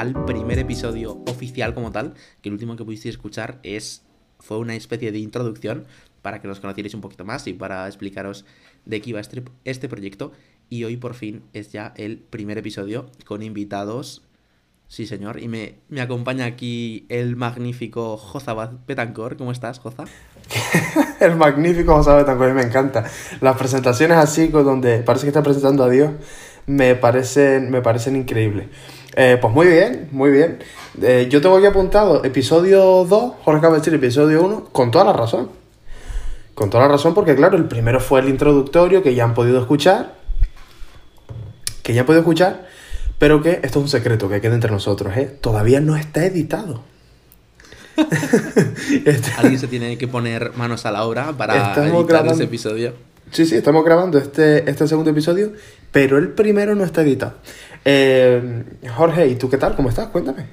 al primer episodio oficial como tal, que el último que pudisteis escuchar es fue una especie de introducción para que nos conocierais un poquito más y para explicaros de qué iba este, este proyecto. Y hoy por fin es ya el primer episodio con invitados. Sí, señor. Y me, me acompaña aquí el magnífico Joza Betancor. ¿Cómo estás, Joza? el magnífico José Betancor, me encanta. Las presentaciones así, donde parece que está presentando a Dios, me parecen, me parecen increíbles. Eh, pues muy bien, muy bien. Eh, yo tengo aquí apuntado episodio 2, Jorge decir episodio 1, con toda la razón. Con toda la razón, porque claro, el primero fue el introductorio que ya han podido escuchar. Que ya han podido escuchar, pero que esto es un secreto que queda entre nosotros, ¿eh? Todavía no está editado. Este Alguien se tiene que poner manos a la obra para editar ese episodio. Sí, sí, estamos grabando este, este segundo episodio, pero el primero no está editado. Eh, Jorge, ¿y tú qué tal? ¿Cómo estás? Cuéntame.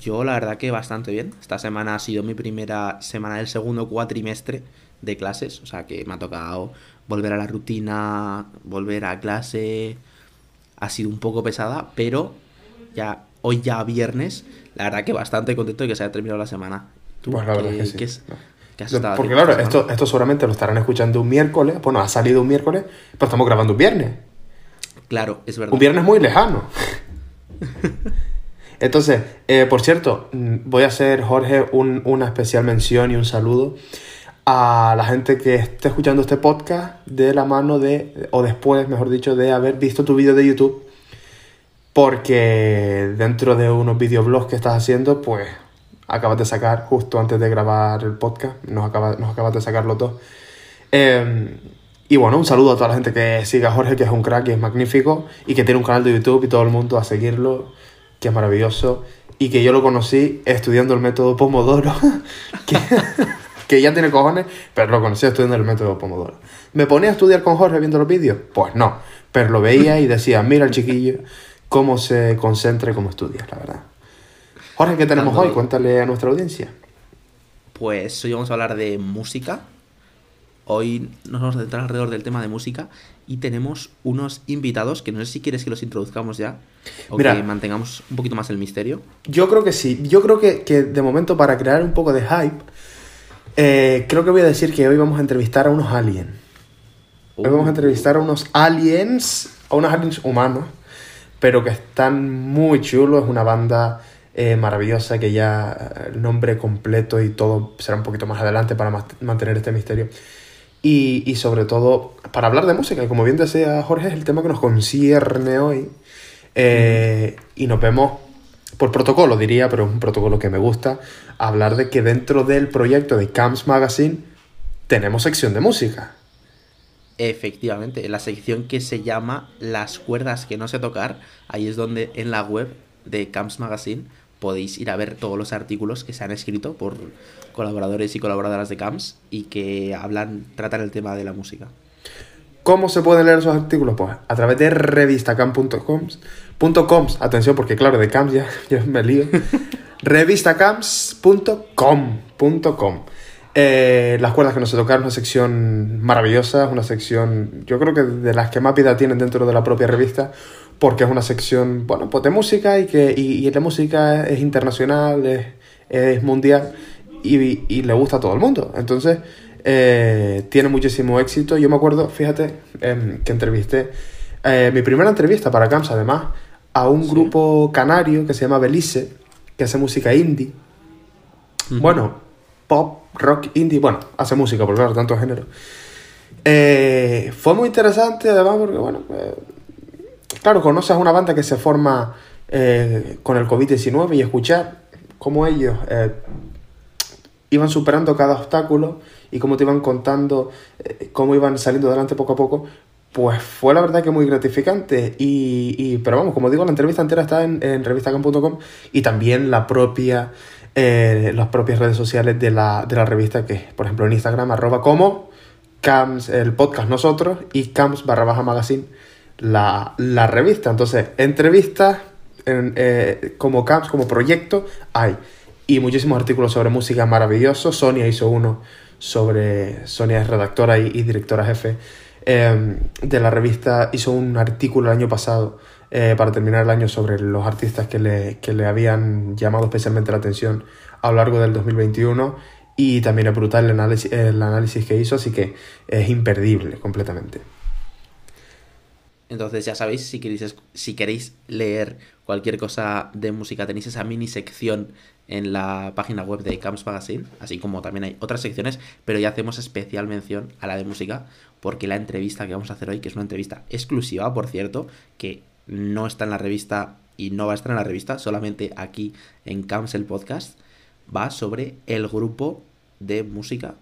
Yo la verdad que bastante bien. Esta semana ha sido mi primera semana del segundo cuatrimestre de clases, o sea que me ha tocado volver a la rutina, volver a clase. Ha sido un poco pesada, pero ya hoy ya viernes, la verdad que bastante contento de que se haya terminado la semana. pues la verdad que sí. Porque claro, esto, esto seguramente lo estarán escuchando un miércoles, bueno, ha salido un miércoles, pero estamos grabando un viernes. Claro, es verdad. Un viernes muy lejano. Entonces, eh, por cierto, mm, voy a hacer, Jorge, una especial mención y un saludo a la gente que esté escuchando este podcast de la mano de, o después, mejor dicho, de haber visto tu vídeo de YouTube. Porque dentro de unos videoblogs que estás haciendo, pues acabas de sacar, justo antes de grabar el podcast, nos, acabas de sacar los dos. Eh, y bueno, un saludo a toda la gente que sigue a Jorge, que es un crack y es magnífico, y que tiene un canal de YouTube y todo el mundo a seguirlo, que es maravilloso, y que yo lo conocí estudiando el método Pomodoro, que, ya tiene cojones, pero lo conocí estudiando el método Pomodoro. ¿Me ponía a estudiar con Jorge viendo los vídeos? Pues no, pero lo veía y decía, mira el chiquillo, cómo se concentra y cómo estudia, la verdad. Jorge, ¿qué tenemos hoy? Cuéntale a nuestra audiencia. Pues hoy vamos a hablar de música, Hoy nos vamos a centrar alrededor del tema de música y tenemos unos invitados que no sé si quieres que los introduzcamos ya o que mantengamos un poquito más el misterio. Yo creo que sí. Yo creo que, de momento para crear un poco de hype, eh, creo que voy a decir que hoy vamos a entrevistar a unos aliens. Hoy vamos a entrevistar a unos aliens, a unos aliens humanos, pero que están muy chulos. Es una banda eh, maravillosa que ya el nombre completo y todo será un poquito más adelante para mantener este misterio. Y, sobre todo, para hablar de música, como bien decía Jorge, es el tema que nos concierne hoy. Eh, y nos vemos por protocolo, diría, pero es un protocolo que me gusta, hablar de que dentro del proyecto de Camps Magazine tenemos sección de música. Efectivamente, la sección que se llama Las cuerdas que no sé tocar, ahí es donde en la web de Camps Magazine podéis ir a ver todos los artículos que se han escrito por colaboradores y colaboradoras de CAMS y que hablan, tratan el tema de la música. ¿Cómo se pueden leer esos artículos? Pues a través de revistacam.com. Atención, porque claro, de CAMS ya, me lío. revistacams.com. Eh, las cuerdas que no se tocaron, una sección maravillosa, una sección, yo creo que de las que más vida tienen dentro de la propia revista, porque es una sección, bueno, pues de música y que y, la música es internacional, es, es mundial y, le gusta a todo el mundo. Entonces, eh, tiene muchísimo éxito. Yo me acuerdo, fíjate, em, que entrevisté, eh, mi primera entrevista para Camps, además, a un grupo canario que se llama Belice, que hace música indie. Bueno, pop, rock, indie, bueno, hace música, por claro, tantos géneros. Eh, fue muy interesante, además, porque, bueno, claro, conoces a una banda que se forma con el COVID-19 y escuchar cómo ellos iban superando cada obstáculo y cómo te iban contando eh, cómo iban saliendo adelante poco a poco, pues fue la verdad que muy gratificante. Y, pero vamos, como digo, la entrevista entera está en, en revistacam.com y también la propia, eh, las propias redes sociales de la, de la revista, que por ejemplo en Instagram, arroba como Cams, el podcast nosotros, y Cams barra baja magazine, la, la revista. Entonces, entrevistas en, eh, como Cams, como proyecto, hay y muchísimos artículos sobre música maravillosos. Sonia hizo uno sobre. Sonia es redactora y, directora jefe em, de la revista. Hizo un artículo el año pasado eh, para terminar el año sobre los artistas que le, que le habían llamado especialmente la atención a lo largo del 2021 y también es brutal el análisis, el análisis que hizo, así que es imperdible completamente. Entonces ya sabéis, si queréis, si queréis leer cualquier cosa de música, tenéis esa mini sección en la página web de Camps Magazine, así como también hay otras secciones, pero ya hacemos especial mención a la de música, porque la entrevista que vamos a hacer hoy, que es una entrevista exclusiva, por cierto, que no está en la revista y no va a estar en la revista, solamente aquí en Camps el podcast, va sobre el grupo de música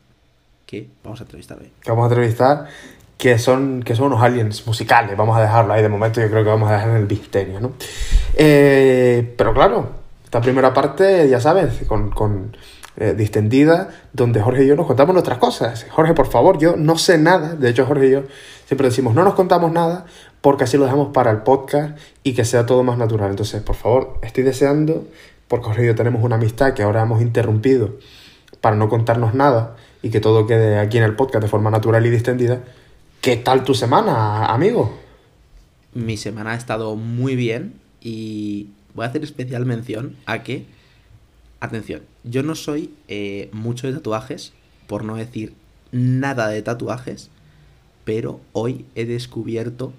que vamos a entrevistar hoy. Vamos a entrevistar, que son, que son unos aliens musicales, vamos a dejarlo ahí de momento, yo creo que vamos a dejar en el misterio, ¿no? Eh, pero claro, esta primera parte, ya sabes, con, con eh, distendida, donde Jorge y yo nos contamos nuestras cosas. Jorge, por favor, yo no sé nada, de hecho Jorge y yo siempre decimos, no nos contamos nada, porque así lo dejamos para el podcast y que sea todo más natural. Entonces, por favor, estoy deseando, porque Jorge y yo tenemos una amistad que ahora hemos interrumpido para no contarnos nada y que todo quede aquí en el podcast de forma natural y distendida. ¿Qué tal tu semana, amigo? Mi semana ha estado muy bien y voy a hacer especial mención a que, atención, yo no soy eh, mucho de tatuajes, por no decir nada de tatuajes, pero hoy he descubierto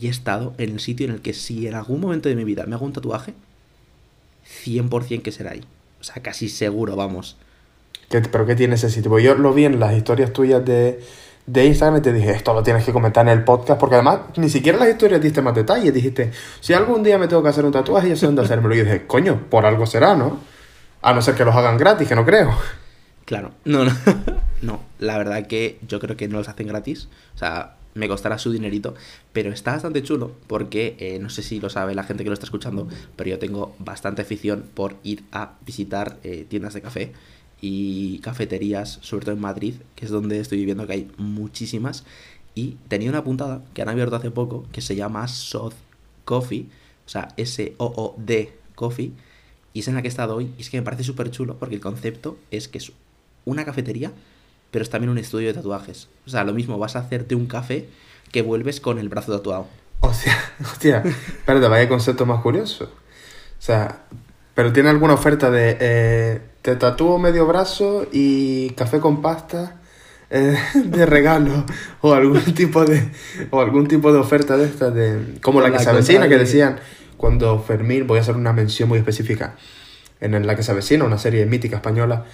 y he estado en el sitio en el que si en algún momento de mi vida me hago un tatuaje, 100% que será ahí. O sea, casi seguro, vamos. ¿Pero qué tiene ese sitio? Porque yo lo vi en las historias tuyas de, de Instagram te dije, esto lo tienes que comentar en el podcast, porque además ni siquiera las historias diste más detalles. Dijiste, si algún día me tengo que hacer un tatuaje, ya sé dónde hacérmelo. Y yo dije, coño, por algo será, ¿no? A no ser que los hagan gratis, que no creo. Claro, no, no. no, la verdad que yo creo que no los hacen gratis. O sea, me costará su dinerito, pero está bastante chulo porque eh, no sé si lo sabe la gente que lo está escuchando, pero yo tengo bastante afición por ir a visitar eh, tiendas de café y cafeterías, sobre todo en Madrid, que es donde estoy viviendo, que hay muchísimas. Y tenía una puntada que han abierto hace poco que se llama Sod Coffee, o sea, S-O-O-D Coffee, y es en la que he estado hoy. Y es que me parece súper chulo porque el concepto es que es una cafetería, pero es también un estudio de tatuajes. O sea, lo mismo, vas a hacerte un café que vuelves con el brazo tatuado. O sea, hostia, espérate, vaya concepto más curioso. O sea, pero tiene alguna oferta de eh, te tatúo medio brazo y café con pasta eh, de regalo o algún tipo de o algún tipo de oferta de estas de como la que se avecina que decían cuando Fermín voy a hacer una mención muy específica en la que se avecina una serie mítica española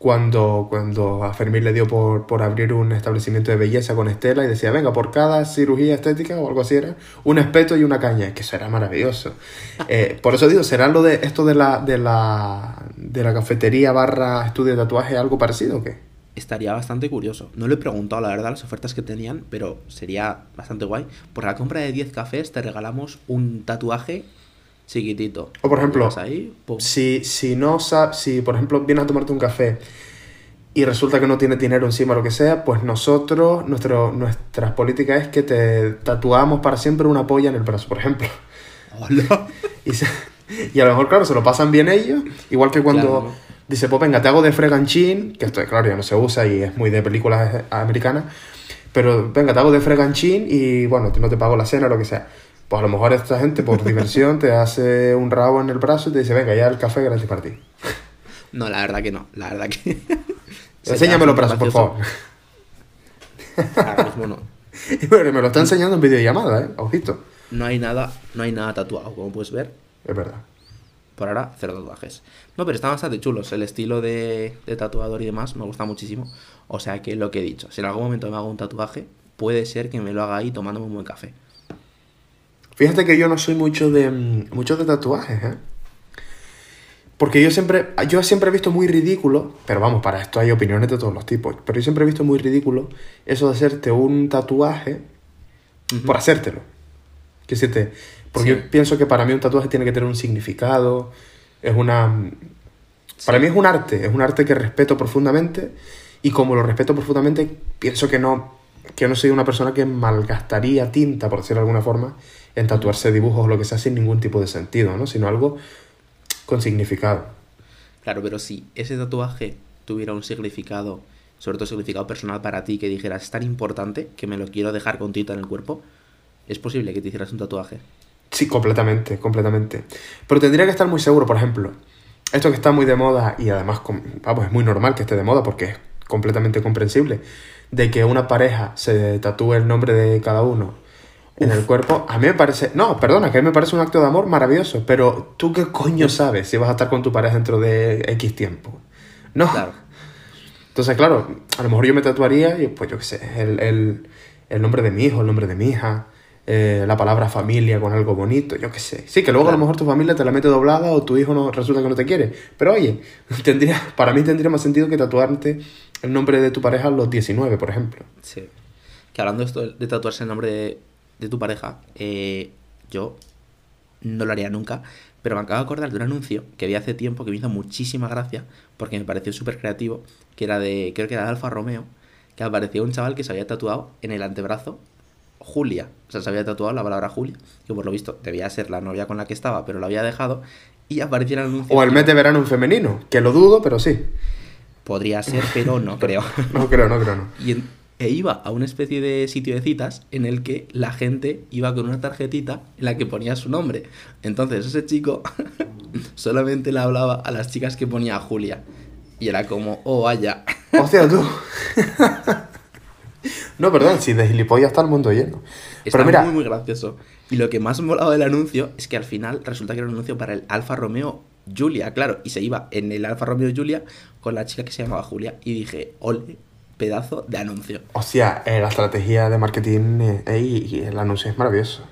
cuando, cuando a Fermín le dio por, por, abrir un establecimiento de belleza con Estela y decía, venga, por cada cirugía estética o algo así era, un espeto y una caña, que eso era maravilloso. Eh, por eso digo, ¿será lo de esto de la, de la, de la cafetería barra estudio de tatuaje algo parecido o qué? Estaría bastante curioso. No le he preguntado, la verdad, las ofertas que tenían, pero sería bastante guay. Por la compra de 10 cafés te regalamos un tatuaje chiquitito. O por ejemplo, si, si no si por ejemplo vienes a tomarte un café y resulta que no tienes dinero encima o lo que sea, pues nosotros, nuestro, nuestras políticas es que te tatuamos para siempre una polla en el brazo, por ejemplo. Hola. Y, a lo mejor, claro, se lo pasan bien ellos, igual que cuando dice, pues venga, te hago de freganchín, que esto, claro, ya no se usa y es muy de películas americanas, pero venga, te hago de freganchín y bueno, no te pago la cena o lo que sea. Pues a lo mejor esta gente por diversión te hace un rabo en el brazo y te dice, venga, ya el café gratis para ti. No, la verdad que no, la verdad que... Enséñame los brazos, por favor. Ahora mismo no. Y bueno, me lo está enseñando en videollamada, ¿eh? Ojito. No hay nada, no hay nada tatuado, como puedes ver. Es verdad. Por ahora, cero tatuajes. No, pero están bastante chulos. El estilo de, de tatuador y demás me gusta muchísimo. O sea que lo que he dicho, si en algún momento me hago un tatuaje, puede ser que me lo haga ahí tomándome un buen café. Fíjate que yo no soy mucho de, mm, mucho de tatuajes, ¿eh? Porque yo siempre, yo siempre he visto muy ridículo, pero vamos, para esto hay opiniones de todos los tipos, pero yo siempre he visto muy ridículo eso de hacerte un tatuaje por hacértelo. Que decirte, porque yo pienso que para mí un tatuaje tiene que tener un significado, es una... Para mí es un arte, es un arte que respeto profundamente y como lo respeto profundamente, pienso que no, que no soy una persona que malgastaría tinta, por decirlo de alguna forma, en tatuarse dibujos o lo que sea sin ningún tipo de sentido, ¿no? Sino algo con significado. Claro, pero si ese tatuaje tuviera un significado, sobre todo significado personal para ti, que dijeras es tan importante que me lo quiero dejar con tinta en el cuerpo, es posible que te hicieras un tatuaje. Sí, completamente, completamente. Pero tendría que estar muy seguro, por ejemplo, esto que está muy de moda y además, vamos, es muy normal que esté de moda porque es completamente comprensible, de que una pareja se tatúe el nombre de cada uno en el cuerpo, a mí me parece, no, perdona, que a mí me parece un acto de amor maravilloso, pero tú qué coño sabes si vas a estar con tu pareja dentro de X tiempo. No. Claro. Entonces, claro, a lo mejor yo me tatuaría y pues yo qué sé, el, el, el nombre de mi hijo, el nombre de mi hija, eh, la palabra familia con algo bonito, yo qué sé. Sí, que luego a lo mejor tu familia te la mete doblada o tu hijo no resulta que no te quiere. Pero oye, tendría, para mí tendría más sentido que tatuarte el nombre de tu pareja a los 19, por ejemplo. Sí. Que hablando de esto de tatuarse el nombre de, tu pareja, eh, yo no lo haría nunca, pero me acabo de acordar de un anuncio que vi hace tiempo que me hizo muchísima gracia porque me pareció súper creativo, que era de, creo que era de Alfa Romeo, que aparecía un chaval que se había tatuado en el antebrazo Julia. O sea, se había tatuado la palabra Julia, que por lo visto debía ser la novia con la que estaba, pero lo había dejado. Y aparecía en el anuncio. O el mes de verano en femenino, que lo dudo, pero sí. Podría ser, pero no creo. no creo, no creo, no. Y e iba a una especie de sitio de citas en el que la gente iba con una tarjetita en la que ponía su nombre. Entonces ese chico solamente le hablaba a las chicas que ponía Julia. Y era como, oh, vaya. Hostia, tú. No, perdón, si de gilipollas está el mundo lleno. Está Pero mira... muy, muy gracioso. Y lo que más me molado del anuncio es que al final resulta que era un anuncio para el Alfa Romeo Julia, claro. Y se iba en el Alfa Romeo Julia con la chica que se llamaba Julia. Y dije, ole, pedazo de anuncio. O sea, eh, la estrategia de marketing eh, y el anuncio es maravilloso.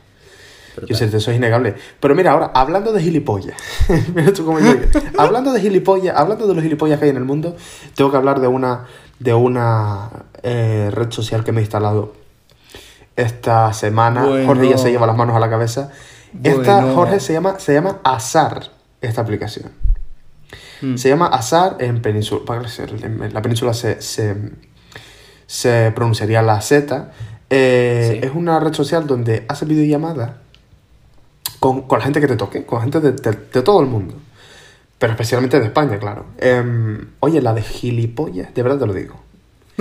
Yo sé, eso es innegable. Pero mira, ahora, hablando de gilipollas, mira hablando de gilipollas, hablando de los gilipollas que hay en el mundo, tengo que hablar de una de una eh, red social que me he instalado esta semana. Jorge ya se lleva las manos a la cabeza. Esta, Jorge, se llama, se llama Azar, esta aplicación. Hmm. Se llama Azar en península. En la península se, se, pronunciaría la Z. Eh, es una red social donde hace videollamadas con, con, la gente que te toque, con gente de, de todo el mundo. Pero especialmente de España, claro. Em, oye, la de gilipollas, de verdad te lo digo.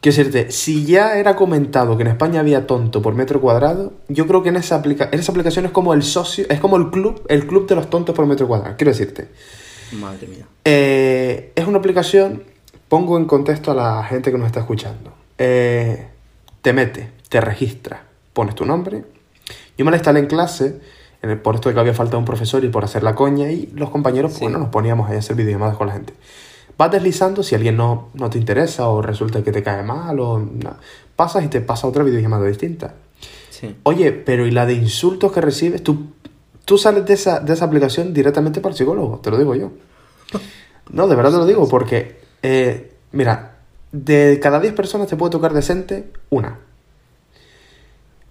Quiero decirte, si ya era comentado que en España había tonto por metro cuadrado, yo creo que en esa, aplica en esa aplicación es como el socio, es como el club, el club de los tontos por metro cuadrado. Quiero decirte. Madre mía. Eh, es una aplicación, pongo en contexto a la gente que nos está escuchando. Eh, te mete, te registra, pones tu nombre. Yo me la instalé en clase por esto de que había faltado un profesor y por hacer la coña, y los compañeros, bueno, nos poníamos ahí a hacer videollamadas con la gente. Vas deslizando si alguien no, no te interesa o resulta que te cae mal o pasas y te pasa otra videollamada distinta. Oye, pero ¿y la de insultos que recibes? Tú, tú sales de esa, de esa aplicación directamente para el psicólogo, te lo digo yo. No, de verdad te lo digo, porque, eh, mira, de cada 10 personas te puede tocar decente una.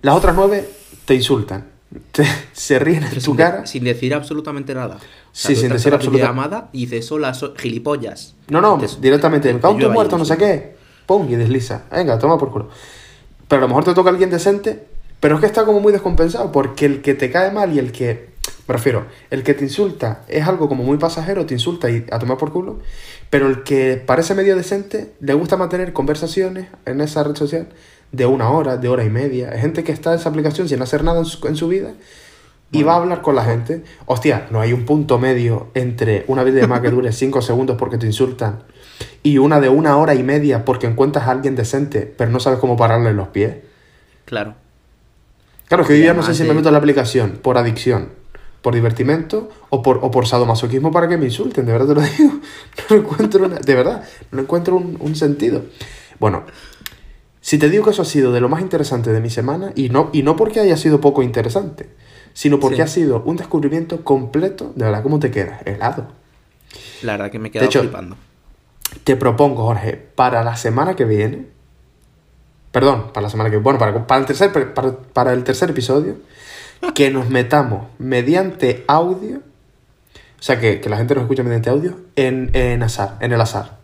Las otras 9 te insultan se ríen en tu cara. sin decir absolutamente nada. sí, sin decir absolutamente llamada y dices, hola, gilipollas. No, no, directamente. Me cago muerto, no sé qué. Pum, y desliza. Venga, toma por culo. Pero a lo mejor te toca alguien decente, pero es que está como muy descompensado, porque el que te cae mal y el que. Me refiero, el que te insulta es algo como muy pasajero, te insulta y a tomar por culo, pero el que parece medio decente le gusta mantener conversaciones en esa red social de una hora, de hora y media. Hay gente que está en esa aplicación sin hacer nada en su, vida y va a hablar con la gente. Hostia, no hay un punto medio entre una videollamada que dure 5 segundos porque te insultan y una de una hora y media porque encuentras a alguien decente pero no sabes cómo pararle los pies. Claro. Claro, que yo ya no sé si me meto en la aplicación por adicción, por divertimento o por, o por sadomasoquismo para que me insulten, de verdad te lo digo. No encuentro de verdad, no encuentro un, un sentido. Bueno, si te digo que eso ha sido de lo más interesante de mi semana, y no, y no porque haya sido poco interesante, sino porque ha sido un descubrimiento completo, de verdad, ¿cómo te quedas? Helado. La verdad que me he quedado flipando. Te propongo, Jorge, para la semana que viene, perdón, para la semana que viene, bueno, para, para, el, tercer, para, el tercer episodio, que nos metamos mediante audio, o sea, que, la gente nos escuche mediante audio, en, en azar, en el azar.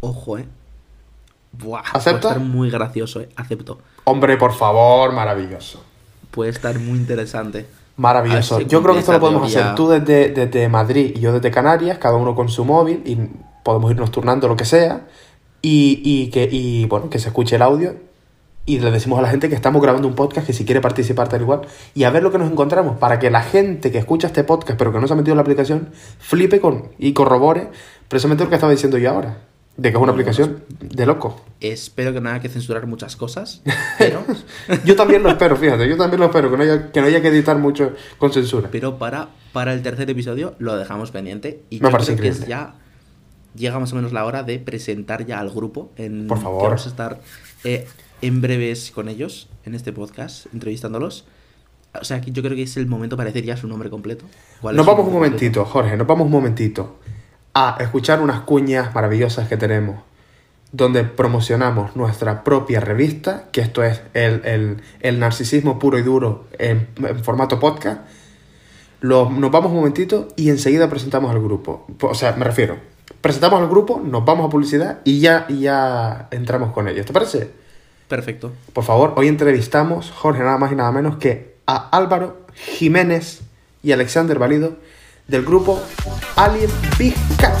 Ojo, eh. Buah, Puede estar muy gracioso, eh. acepto. Hombre, por favor, maravilloso. Puede estar muy interesante. Maravilloso. yo creo que esto lo podemos hacer tú desde, desde Madrid y yo desde Canarias, cada uno con su móvil, y podemos irnos turnando lo que sea. Y, y que, y, bueno, que se escuche el audio y le decimos a la gente que estamos grabando un podcast que si quiere participar tal igual y a ver lo que nos encontramos para que la gente que escucha este podcast pero que no se ha metido en la aplicación flipe con y corrobore precisamente lo que estaba diciendo yo ahora de que es una aplicación de loco. Espero que no haya que censurar muchas cosas, pero, Yo también lo espero, fíjate, yo también lo espero, que no haya que, no haya que editar mucho con censura. pero para, para el tercer episodio lo dejamos pendiente y Me parece creo que es ya llega más o menos la hora de presentar ya al grupo en Por favor. que vamos a estar eh, en breves con ellos en este podcast entrevistándolos. O sea, que yo creo que es el momento para decir ya su nombre completo. ¿Cuál Nos vamos un momentito, Jorge, nos vamos un momentito a escuchar unas cuñas maravillosas que tenemos, donde promocionamos nuestra propia revista, que esto es el, el- el narcisismo puro y duro en, en formato podcast. Lo- nos vamos un momentito y enseguida presentamos al grupo. O sea, me refiero, presentamos al grupo, nos vamos a publicidad y ya, y ya entramos con ellos. ¿Te parece? Perfecto. Por favor, hoy entrevistamos, Jorge, nada más y nada menos que a Álvaro Jiménez y Alexander Valido del grupo Alien Big Cat.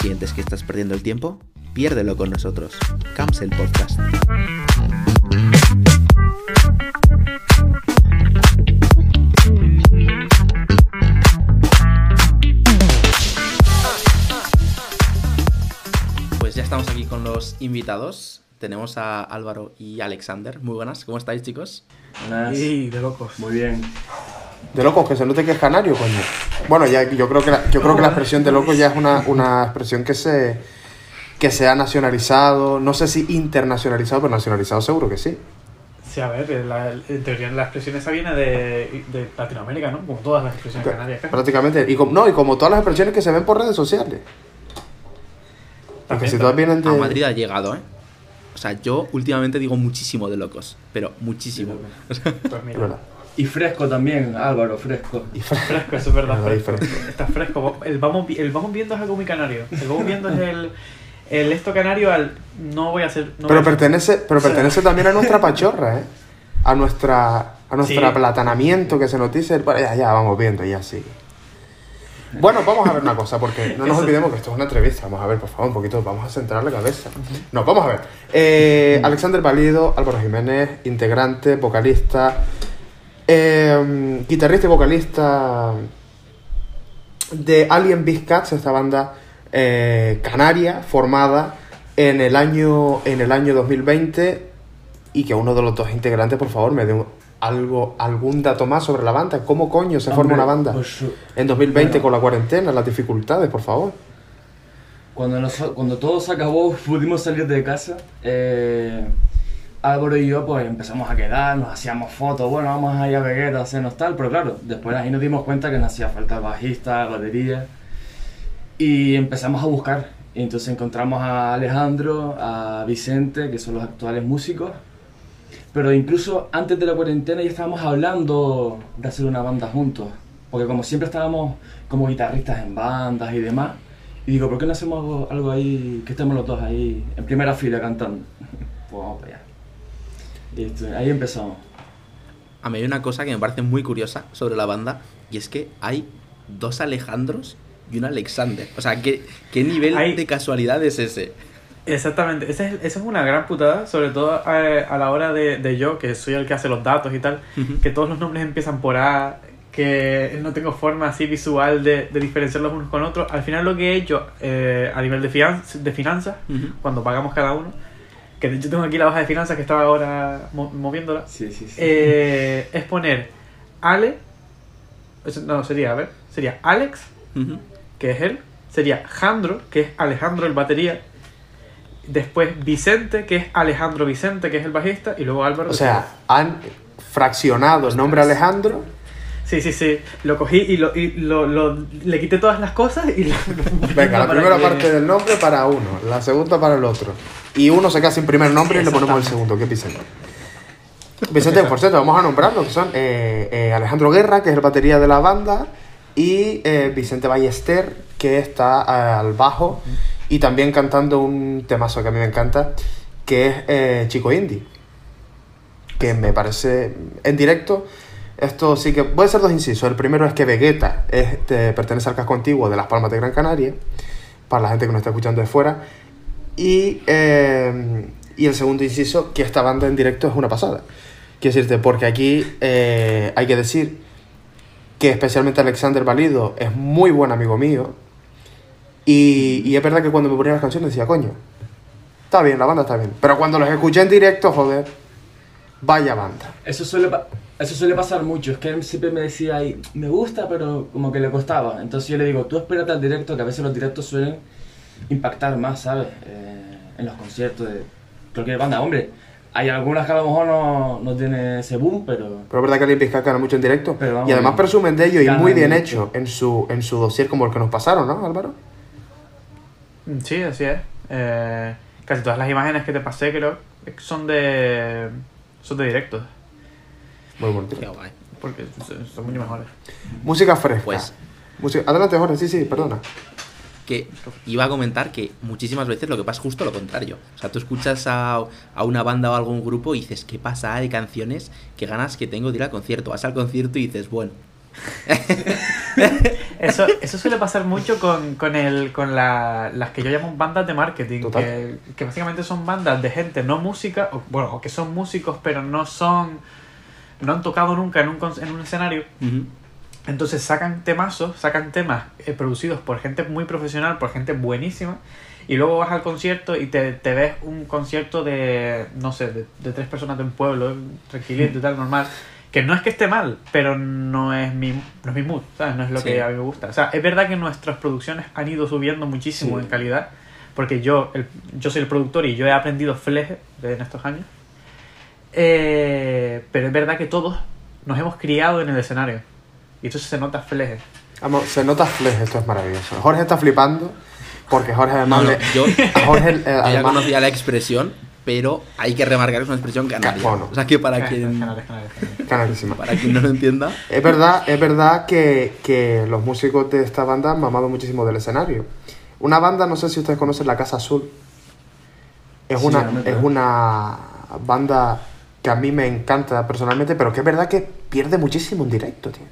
¿Sientes que estás perdiendo el tiempo? Piérdelo con nosotros. Camps el podcast. Invitados. Tenemos a Álvaro y Alexander. Muy buenas, ¿cómo estáis, chicos? Buenas. Y de locos. Muy bien. De locos, que se note que es canario, coño. Bueno, ya, yo creo que la, yo creo que la expresión de locos ya es una, una expresión que se, que se ha nacionalizado, no sé si internacionalizado, pero nacionalizado seguro que sí. Sí, a ver, la- en teoría la expresión esa viene de, de Latinoamérica, ¿no? Como todas las expresiones canarias. casi. Prácticamente. Y como, no, y como todas las expresiones que se ven por redes sociales. Porque si todas vienen de... A Madrid ha llegado, ¿eh? O sea, yo últimamente digo muchísimo de locos, pero muchísimo. Pues Es mira. Y fresco también, Álvaro, fresco. Y fre- fresco, eso es verdad. Fresco. fresco. Está fresco. El vamos, el vamos viendo es algo muy canario. El vamos viendo es el, el esto canario al no voy a hacer. No pero voy a hacer- pertenece, pero pertenece también a nuestra pachorra, ¿eh? A nuestra, a nuestro Sí. aplatanamiento que se nos dice. Ya, ya, vamos viendo, ya sí. Bueno, vamos a ver una cosa, porque no nos olvidemos que esto es una entrevista. Vamos a ver, por favor, un poquito, vamos a centrar la cabeza. No, vamos a ver. Eh, Alexander Valido, Álvaro Jiménez, integrante, vocalista, eh, guitarrista y vocalista de Alien Big Cats, esta banda eh, canaria formada en el año en el año 2020 y que uno de los dos integrantes, por favor, me dé un- algo algún dato más sobre la banda, cómo coño se forma una banda pues, en 2020 bueno. con la cuarentena, las dificultades, por favor. Cuando, nos- cuando todo se acabó, pudimos salir de casa. eh, Álvaro y yo pues empezamos a quedar, nos hacíamos fotos, bueno, vamos a ir a Vegueta a hacernos tal, pero claro, después ahí nos dimos cuenta que nos hacía falta el bajista, batería, y empezamos a buscar. Y entonces encontramos a Alejandro, a Vicente, que son los actuales músicos, pero incluso antes de la cuarentena ya estábamos hablando de hacer una banda juntos, porque como siempre estábamos como guitarristas en bandas y demás, y digo, ¿por qué no hacemos algo, algo ahí, que estemos los dos ahí en primera fila cantando? Pues vamos para allá. Y esto- ahí empezamos. A mí hay una cosa que me parece muy curiosa sobre la banda y es que hay dos Alejandros y un Alexander. O sea, ¿qué, qué nivel Hay- de casualidad es ese? Exactamente, esa es, esa es una gran putada, sobre todo eh, a la hora de, de yo, que soy el que hace los datos y tal, que todos los nombres empiezan por A, que no tengo forma así visual de, de diferenciarlos unos con otros. Al final lo que he hecho eh, a nivel de, fian- de finanzas, cuando pagamos cada uno, que yo tengo aquí la hoja de finanzas que estaba ahora mo- moviéndola, Sí, sí, sí. eh, es poner Ale, no, sería, a ver, sería Alex, que es él, sería Jandro, que es Alejandro el batería, después Vicente, que es Alejandro Vicente, que es el bajista, y luego Álvaro. O sea, han fraccionado el nombre Alejandro. Sí, sí, sí, lo cogí y, lo, y lo, lo- le quité todas las cosas y lo- Venga, la primera parte del nombre para uno, la segunda para el otro. Y uno se queda sin primer nombre y le ponemos el segundo, que es Vicente. Vicente, por cierto, vamos a nombrarlo, que son eh, eh, Alejandro Guerra, que es el batería de la banda, y eh, Vicente Ballester, que está al bajo, y también cantando un temazo que a mí me encanta, que es eh, Chico Indie. que me parece en directo. Esto sí que a hacer dos incisos. El primero es que Vegeta este, pertenece al casco antiguo de Las Palmas de Gran Canaria, para la gente que nos está escuchando de fuera. Y, eh, y el segundo inciso, que esta banda en directo es una pasada. Quiero decirte, porque aquí hay que decir que especialmente Alexander Valido es muy buen amigo mío. Y, y es verdad que cuando me ponía las canciones decía, coño, está bien, la banda está bien. Pero cuando los escuché en directo, joder, vaya banda. Eso suele, eso suele pasar mucho, es que él siempre me decía ahí, me gusta, pero como que le costaba. Entonces yo le digo, tú espérate al directo, que a veces los directos suelen impactar más, ¿sabes? Eh, en los conciertos de cualquier banda. Hombre, hay algunas que a lo mejor no, no tiene ese boom, pero... Pero es verdad que Limp Bizkit gana mucho en directo. Pero vamos, y además presumen de ello y muy en bien hecho en su, en su dossier como el que nos pasaron, ¿no, Álvaro? Mm, Sí, así es. Eh, casi todas las imágenes que te pasé creo que son de son de directos, Muy bueno. Qué guay. porque son mucho mejores. Música fresca. Pues- Música... Adelante, Jorge, sí, sí, perdona. que iba a comentar que muchísimas veces lo que pasa es justo lo contrario. O sea, tú escuchas a, a una banda o a algún grupo y dices, qué pasada de canciones, qué ganas que tengo de ir al concierto. Vas al concierto y dices, bueno, Eso, eso suele pasar mucho con, con, el, con la- las que yo llamo bandas de marketing, que, que básicamente son bandas de gente no música, o, bueno, o que son músicos pero no son, no han tocado nunca en un, en un escenario, entonces sacan temazos, sacan temas eh, producidos por gente muy profesional, por gente buenísima, y luego vas al concierto y te, te ves un concierto de, no sé, de, de tres personas de un pueblo, tranquilito y tal, normal, que no es que esté mal, pero no es mi, no es mi mood, ¿sabes? No es lo Sí. que a mí me gusta. O sea, es verdad que nuestras producciones han ido subiendo muchísimo Sí. en calidad, porque yo, el- yo soy el productor y yo he aprendido fleje en estos años, Eh, pero es verdad que todos nos hemos criado en el escenario. Y entonces se nota fleje. Vamos, se nota fleje, esto es maravilloso. Jorge está flipando porque Jorge además No, no, le- yo- a Jorge eh, yo ya además- conocía la expresión, pero hay que remarcar que es una expresión canaria. Bueno. O sea, que para Eh, quien, para quien no lo entienda, Es verdad, es verdad que, que los músicos de esta banda han mamado muchísimo del escenario. Una banda, no sé si ustedes conocen La Casa Azul. Es, Sí, una, es una banda que a mí me encanta personalmente, pero que es verdad que pierde muchísimo en directo, tío.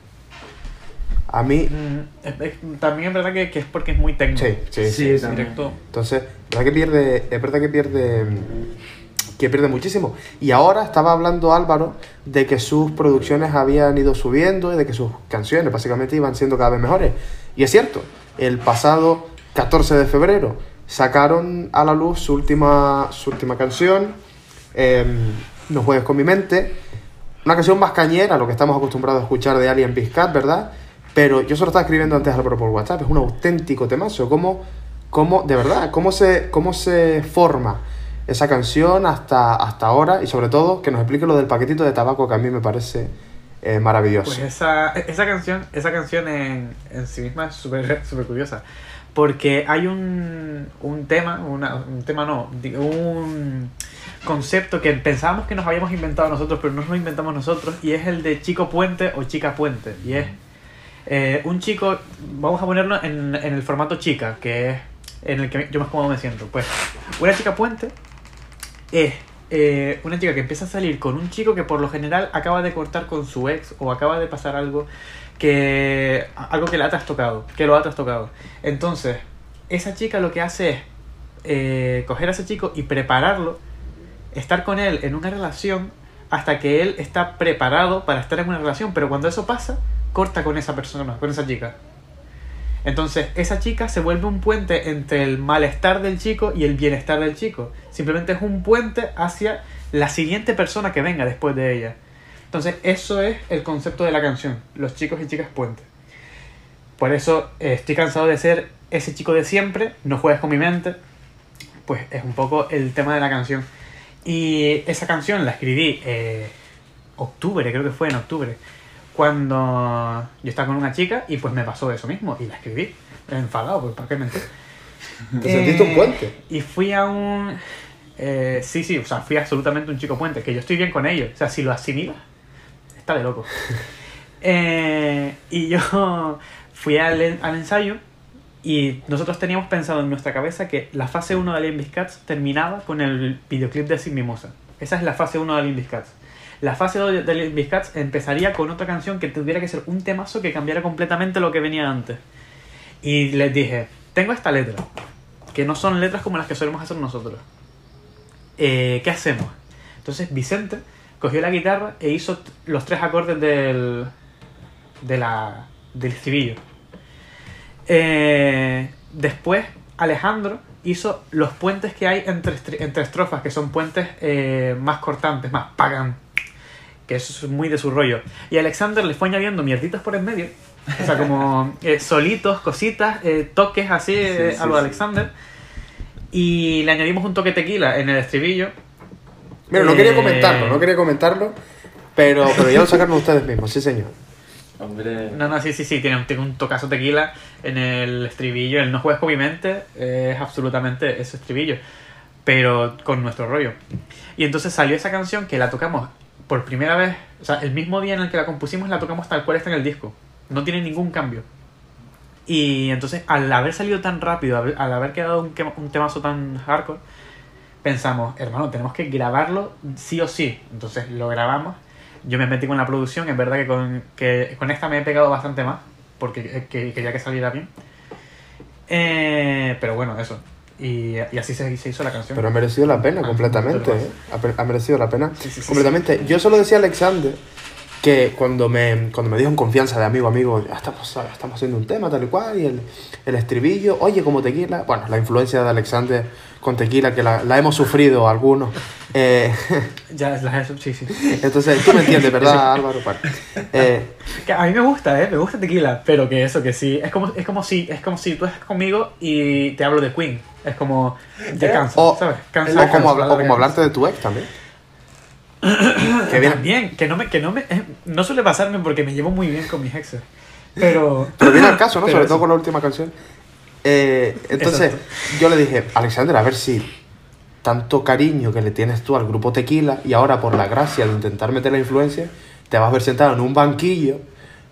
A mí, Mm, es- es- también es verdad que, que es porque es muy técnico. sí, sí, sí. Sí. Directo. Entonces, es verdad que pierde, es verdad que pierde, que pierde muchísimo. Y ahora estaba hablando Álvaro de que sus producciones habían ido subiendo y de que sus canciones básicamente iban siendo cada vez mejores. Y es cierto, el pasado 14 de febrero sacaron a la luz su última, su última canción, em, No juegues con mi mente. Una canción más cañera, lo que estamos acostumbrados a escuchar de Alien Piscat, ¿verdad? Pero yo solo estaba escribiendo antes Álvaro por WhatsApp, es un auténtico temazo. ¿Cómo, cómo de verdad, cómo se, cómo se forma esa canción hasta, hasta ahora? Y sobre todo, que nos explique lo del paquetito de tabaco, que a mí me parece eh, maravilloso. Pues esa, esa canción, esa canción en, en sí misma es súper súper curiosa. Porque hay un, un tema, un tema no, un concepto que pensábamos que nos habíamos inventado nosotros, pero no nos lo inventamos nosotros, y es el de chico puente o chica puente. Y es eh, un chico, vamos a ponerlo en, en el formato chica, que es en el que yo más cómodo me siento. Pues una chica puente es eh, una chica que empieza a salir con un chico que por lo general acaba de cortar con su ex o acaba de pasar algo que algo que la ha trastocado, que lo ha trastocado. Entonces, esa chica lo que hace es eh, coger a ese chico y prepararlo, estar con él en una relación hasta que él está preparado para estar en una relación, pero cuando eso pasa, corta con esa persona, con esa chica. Entonces, esa chica se vuelve un puente entre el malestar del chico y el bienestar del chico. Simplemente es un puente hacia la siguiente persona que venga después de ella. Entonces, eso es el concepto de la canción, los chicos y chicas puentes. Por eso eh, estoy cansado de ser ese chico de siempre, no juegues con mi mente. Pues es un poco el tema de la canción. Y esa canción la escribí eh, octubre, creo que fue en octubre, cuando yo estaba con una chica y pues me pasó eso mismo y la escribí, enfadado, pues para qué mentir. ¿Te sentiste un puente? Y fui a un... eh, sí, sí, o sea, fui absolutamente un chico puente, que yo estoy bien con ellos. O sea, si lo asimilas, está de loco. Eh, y yo fui al, al ensayo y nosotros teníamos pensado en nuestra cabeza que la fase 1 de Alien Biscuits terminaba con el videoclip de Sin Mimosa. Esa es la fase 1 de Alien Biscuits. La fase 2 de Bizkit empezaría con otra canción que tuviera que ser un temazo que cambiara completamente lo que venía antes. Y les dije, tengo esta letra, que no son letras como las que solemos hacer nosotros. Eh, ¿Qué hacemos? Entonces Vicente cogió la guitarra e hizo los tres acordes del, de la, del estribillo. Eh, después Alejandro hizo los puentes que hay entre, entre estrofas, que son puentes eh, más cortantes, más pagan. Que eso es muy de su rollo. Y Alexander le fue añadiendo mierditas por en medio. O sea, como eh, solitos, cositas, eh, toques así eh, Sí, a sí, lo de sí. Alexander. Y le añadimos un toque tequila en el estribillo. Mira, no quería Eh, comentarlo, no quería comentarlo, pero, pero ya lo sacaron ustedes mismos, sí señor. Hombre. No, no, sí, sí, sí, tiene, un- tiene un tocazo tequila en el estribillo. El no juegues con mi mente es absolutamente ese estribillo, pero con nuestro rollo. Y entonces salió esa canción que la tocamos por primera vez, o sea, el mismo día en el que la compusimos la tocamos tal cual está en el disco. No tiene ningún cambio. Y entonces, al haber salido tan rápido, al haber quedado un, un temazo tan hardcore, pensamos, hermano, tenemos que grabarlo sí o sí. Entonces lo grabamos. Yo me metí con la producción, es verdad que con, con esta me he pegado bastante más, porque eh, que- quería que saliera bien. Eh, pero bueno, eso. Y, y así se, se hizo la canción. Pero ha merecido la pena Ah, completamente, ¿eh? Ha, merecido la pena Sí, sí, sí, completamente. Yo solo decía a Alexander que cuando me, cuando me dijo en confianza de amigo amigo, "Ya estamos, estamos haciendo un tema tal y cual, y el, el estribillo, oye, como tequila, bueno, la influencia de Alexander con tequila, que la, la hemos sufrido algunos. Eh, Ya, es la- sí, sí. entonces, tú me entiendes, ¿verdad, Álvaro? Eh, Que a mí me gusta, ¿eh? Me gusta tequila, pero que eso, que sí. Es como, es como si es como si tú estás conmigo y te hablo de Queen. Es como... Te cansa, o, ¿sabes? Cansa, o como, cansa, o como hablarte de tu ex también. que viene, También, que no me... Que no, me eh, no suele pasarme porque me llevo muy bien con mis exes. Pero... Pero viene al caso, ¿no? Sobre eso. todo con la última canción. Eh, entonces, yo le dije, Alexander, a ver si tanto cariño que le tienes tú al grupo Tequila y ahora por la gracia de intentar meter la influencia, te vas a ver sentado en un banquillo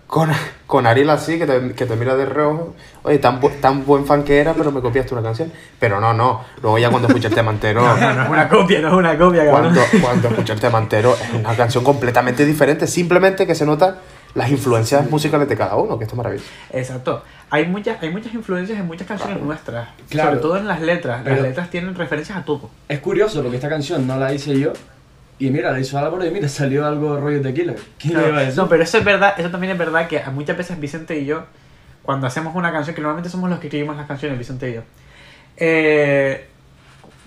con, con Ariel así, que te, que te mira de reojo. Oye, tan, bu- tan buen fan que era, pero me copiaste una canción. Pero no, no. Luego ya cuando escuché el tema entero... No, no es una copia, no es una copia, cabrón. Cuando, cuando escuché el tema entero es una canción completamente diferente, simplemente que se notan las influencias musicales de cada uno, que esto es maravilloso. Exacto. Hay muchas, hay muchas influencias en muchas canciones Claro. nuestras. Claro. Sobre todo en las letras. Pero- Las letras tienen referencias a todo. Es curioso porque esta canción no la hice yo. Y mira, la hizo Álvaro y mira, salió algo rollo tequila. ¿Quién le iba a decir? No, pero eso es verdad, eso también es verdad que muchas veces Vicente y yo, cuando hacemos una canción, que normalmente somos los que escribimos las canciones, Vicente y yo, eh,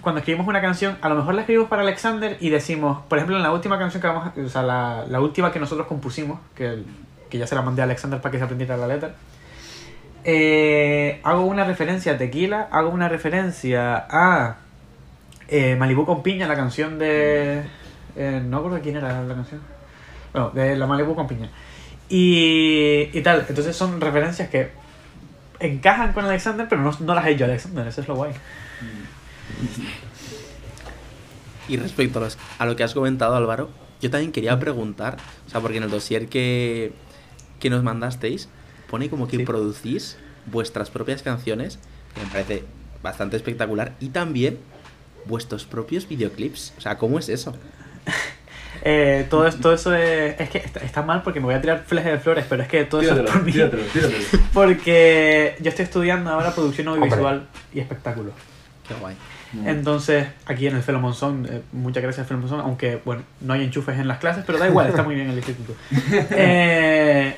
cuando escribimos una canción, a lo mejor la escribimos para Alexander y decimos, por ejemplo, en la última canción que vamos o sea, la, la última que nosotros compusimos, que, que ya se la mandé a Alexander para que se aprendiera la letra, eh, hago una referencia a Tequila, hago una referencia a eh, Malibu con piña, la canción de... eh, no recuerdo quién era la canción. Bueno, de la Malibu con piña. Y, y tal, entonces son referencias que encajan con Alexander, pero no, las he hecho Alexander, eso es lo guay. Y respecto a, a lo que has comentado, Álvaro, yo también quería preguntar, o sea, porque en el dossier que, que nos mandasteis, pone como que Sí. producís vuestras propias canciones, que me parece bastante espectacular, y también vuestros propios videoclips. O sea, ¿cómo es eso? Eh, todo, todo eso es, es que está, está mal porque me voy a tirar flejes de flores, pero es que todo eso es Tíratelo, por mí. tíratelo, tíratelo. Porque yo estoy estudiando ahora producción audiovisual y espectáculo. Qué guay. Entonces, aquí en el Felo Monzón, eh, muchas gracias Felo Monzón, aunque bueno, no hay enchufes en las clases, pero da igual, está muy bien el instituto. Eh,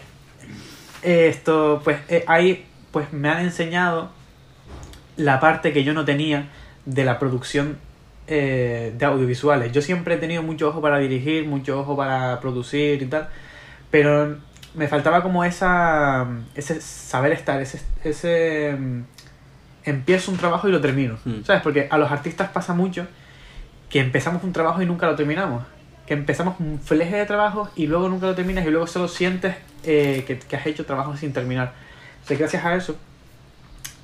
esto, pues, eh, ahí pues me han enseñado la parte que yo no tenía de la producción eh, de audiovisuales. Yo siempre he tenido mucho ojo para dirigir, mucho ojo para producir y tal, pero me faltaba como esa ese saber estar, ese, ese mm, empiezo un trabajo y lo termino, Mm. ¿sabes? Porque a los artistas pasa mucho que empezamos un trabajo y nunca lo terminamos. Que empezamos un fleje de trabajo y luego nunca lo terminas y luego solo sientes eh, que, que has hecho trabajo sin terminar. Entonces, gracias a eso,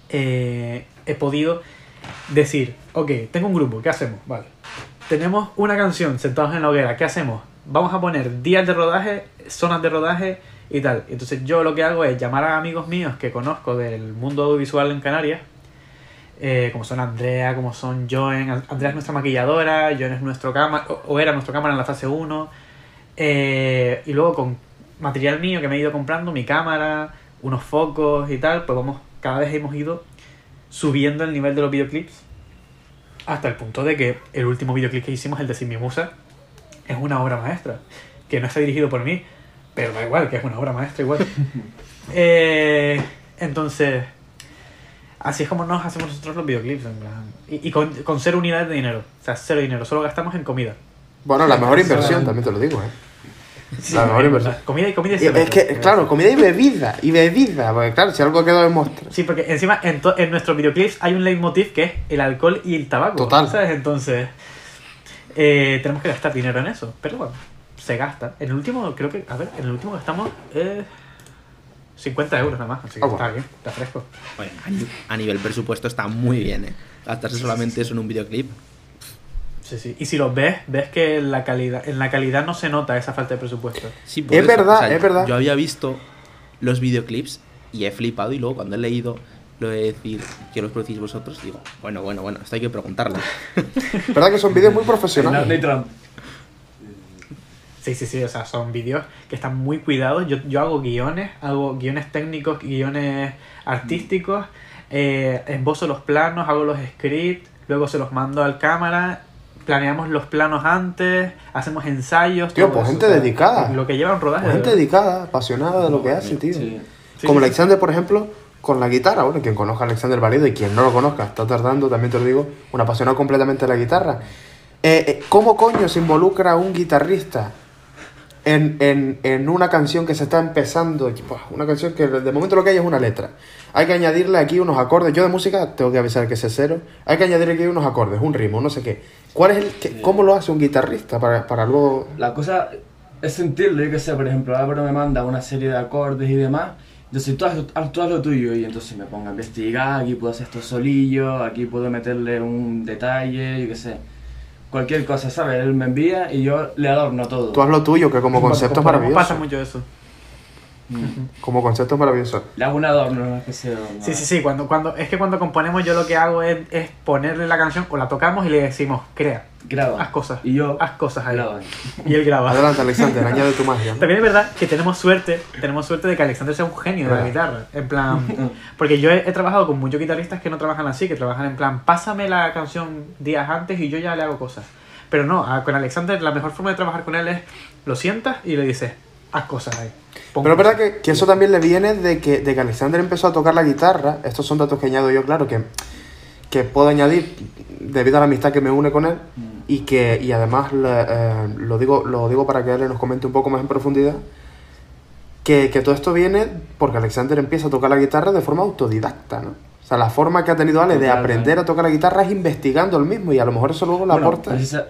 eh, he podido decir, ok, tengo un grupo, ¿qué hacemos? Vale. Tenemos una canción sentados en la hoguera, ¿qué hacemos? Vamos a poner días de rodaje, zonas de rodaje y tal. Entonces yo lo que hago es llamar a amigos míos que conozco del mundo audiovisual en Canarias, eh, como son Andrea, como son Joen. Andrea es nuestra maquilladora, Joen es nuestro cámara, o, era nuestro cámara en la fase 1. Eh, y luego con material mío que me he ido comprando, mi cámara, unos focos y tal, pues vamos, cada vez hemos ido subiendo el nivel de los videoclips hasta el punto de que el último videoclip que hicimos, el de Sin Mi Musa, es una obra maestra, que no está dirigido por mí, pero da igual, que es una obra maestra igual. Eh, entonces, así es como nos hacemos nosotros los videoclips, en plan. Y, y con, con cero unidades de dinero, o sea, cero dinero, solo gastamos en comida. Bueno, la mejor inversión, también te lo digo, ¿eh? Sí, La mejor inversión. Comida y comida y Y es que, claro, comida y bebida, y bebida, porque claro, si algo quedó de muestra. Sí, porque encima en, to- en nuestros videoclips hay un leitmotiv que es el alcohol y el tabaco. Total. ¿Sabes? Entonces, eh, tenemos que gastar dinero en eso. Pero bueno, se gasta. En el último, creo que, a ver, en el último gastamos eh, 50 euros nada más. Así que Ah, está bien, está fresco. Oye, a, ni- a nivel presupuesto está muy bien, ¿eh? Gastarse solamente eso en un videoclip. Sí, sí. Y si los ves, ves que en la calidad, en la calidad no se nota esa falta de presupuesto. Sí, Es verdad, es verdad. Yo había visto los videoclips y he flipado y luego cuando he leído lo de decir que los producís vosotros, digo, bueno, bueno, bueno, esto hay que preguntarlo. ¿Verdad que son vídeos muy profesionales? Sí, sí, sí, o sea, son vídeos que están muy cuidados. Yo, yo hago guiones, hago guiones técnicos, guiones artísticos, eh, esbozo los planos, hago los scripts, luego se los mando al cámara, planeamos los planos antes, hacemos ensayos. Tío, todo pues eso, gente o sea, dedicada. Lo que lleva un rodaje. Gente de- dedicada, apasionada de lo que hace, tío. Sí. Sí, Como sí, sí. Alexander, por ejemplo, con la guitarra. Bueno, quien conozca a Alexander Valido y quien no lo conozca, está tardando, también te lo digo, un apasionado completamente de la guitarra. Eh, eh, ¿Cómo coño se involucra un guitarrista en, en, en una canción que se está empezando? Pues, Una canción que de momento lo que hay es una letra. Hay que añadirle aquí unos acordes. Yo de música tengo que avisar que sé cero. Hay que añadirle aquí unos acordes, un ritmo, no sé qué. ¿Cuál es el, qué- ¿Cómo lo hace un guitarrista para, para luego La cosa es sentirlo, yo que sé, por ejemplo, Álvaro me manda una serie de acordes y demás, entonces tú haz, tú haz lo tuyo y entonces me pongo a investigar, aquí puedo hacer esto solillo, aquí puedo meterle un detalle, yo que sé, cualquier cosa, ¿sabes? Él me envía y yo le adorno todo. tú haz lo tuyo, que como concepto es maravilloso? Pasa mucho eso. Mm. Como concepto maravilloso. Le hago un adorno, una especie de adorno. Sí, sí, sí. Cuando, cuando, es que cuando componemos yo lo que hago es, es ponerle la canción o la tocamos y le decimos, crea, Graba. haz cosas. Y yo Haz cosas ahí. grabo. Y él graba. Adelante, Alexander, añade tu magia. ¿no? También es verdad que tenemos suerte, tenemos suerte de que Alexander sea un genio de la guitarra. En plan, porque yo he, he trabajado con muchos guitarristas que no trabajan así, que trabajan en plan, pásame la canción días antes y yo ya le hago cosas. Pero no, a- con Alexander la mejor forma de trabajar con él es lo sientas y le dices, haz cosas ahí. Pero es verdad que, que eso también le viene de que, de que Alexander empezó a tocar la guitarra. Estos son datos que añado yo, claro, que, que puedo añadir debido a la amistad que me une con él. Y que y además le- eh, lo, digo, lo digo para que él nos comente un poco más en profundidad. Que, que todo esto viene porque Alexander empieza a tocar la guitarra de forma autodidacta, ¿no? O sea, la forma que ha tenido Ale de aprender a tocar la guitarra es investigando el mismo y a lo mejor eso luego le Bueno, aporta. precisa-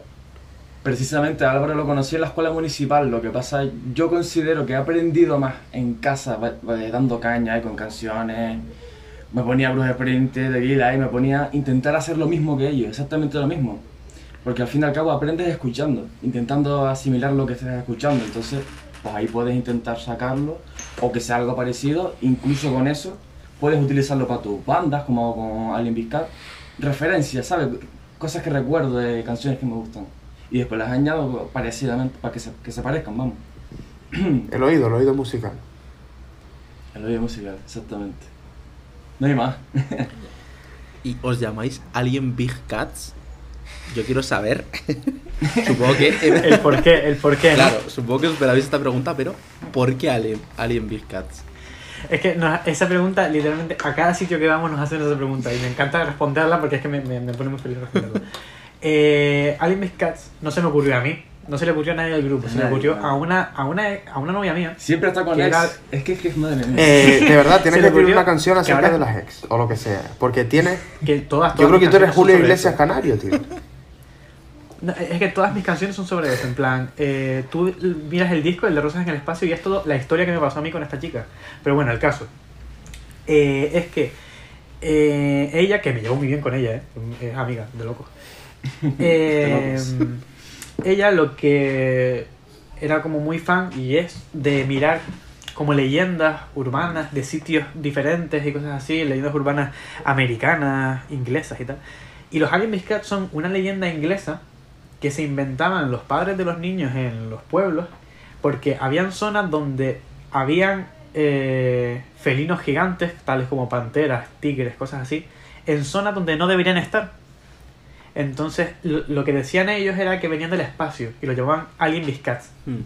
precisamente Álvaro lo conocí en la escuela municipal. Lo que pasa, yo considero que he aprendido más en casa, dando caña eh, con canciones. Me ponía Bruce de Guila y me ponía a intentar hacer lo mismo que ellos, exactamente lo mismo. Porque al fin y al cabo aprendes escuchando, intentando asimilar lo que estás escuchando. Entonces, pues ahí puedes intentar sacarlo o que sea algo parecido. Incluso con eso puedes utilizarlo para tus bandas, como con Alien Biscat. Referencias, ¿sabes? Cosas que recuerdo de canciones que me gustan. Y después las añado parecidamente para que se, que se parezcan, vamos. El oído, el oído musical. El oído musical, exactamente. No hay más. ¿Y os llamáis Alien Big Cats? Yo quiero saber. supongo que. El por qué, el por qué, ¿no? Claro, supongo que os esperabais esta pregunta, pero ¿por qué Alien, Alien Big Cats? Es que nos- esa pregunta, literalmente, a cada sitio que vamos nos hacen esa pregunta y me encanta responderla porque es que me, me, me pone muy feliz responderla. eh, Alien Miss Cats no se me ocurrió a mí, no se le ocurrió a nadie del grupo, se le ocurrió a una, a, una, a una novia mía. Siempre está con Que ex. era- Es que es que es madre mía. Eh, de verdad, tienes que escribir una canción acerca ahora- de las ex, o lo que sea. Porque tiene. Que todas, todas Yo creo que tú eres Julio Iglesias eso. Canario, tío. No, es que todas mis canciones son sobre eso, en plan, eh, tú miras el disco, el de Rosas en el Espacio, y es todo la historia que me pasó a mí con esta chica. Pero bueno, el caso eh, es que eh, ella, que me llevo muy bien con ella, eh, es amiga de locos. Eh, ella lo que era como muy fan y es de mirar como leyendas urbanas de sitios diferentes y cosas así, leyendas urbanas americanas, inglesas y tal. Y los Alien Miss Cats son una leyenda inglesa que se inventaban los padres de los niños en los pueblos porque habían zonas donde habían eh, felinos gigantes, tales como panteras, tigres, cosas así, en zonas donde no deberían estar. Entonces, lo, lo que decían ellos era que venían del espacio y lo llamaban Alien Biscats. Mm.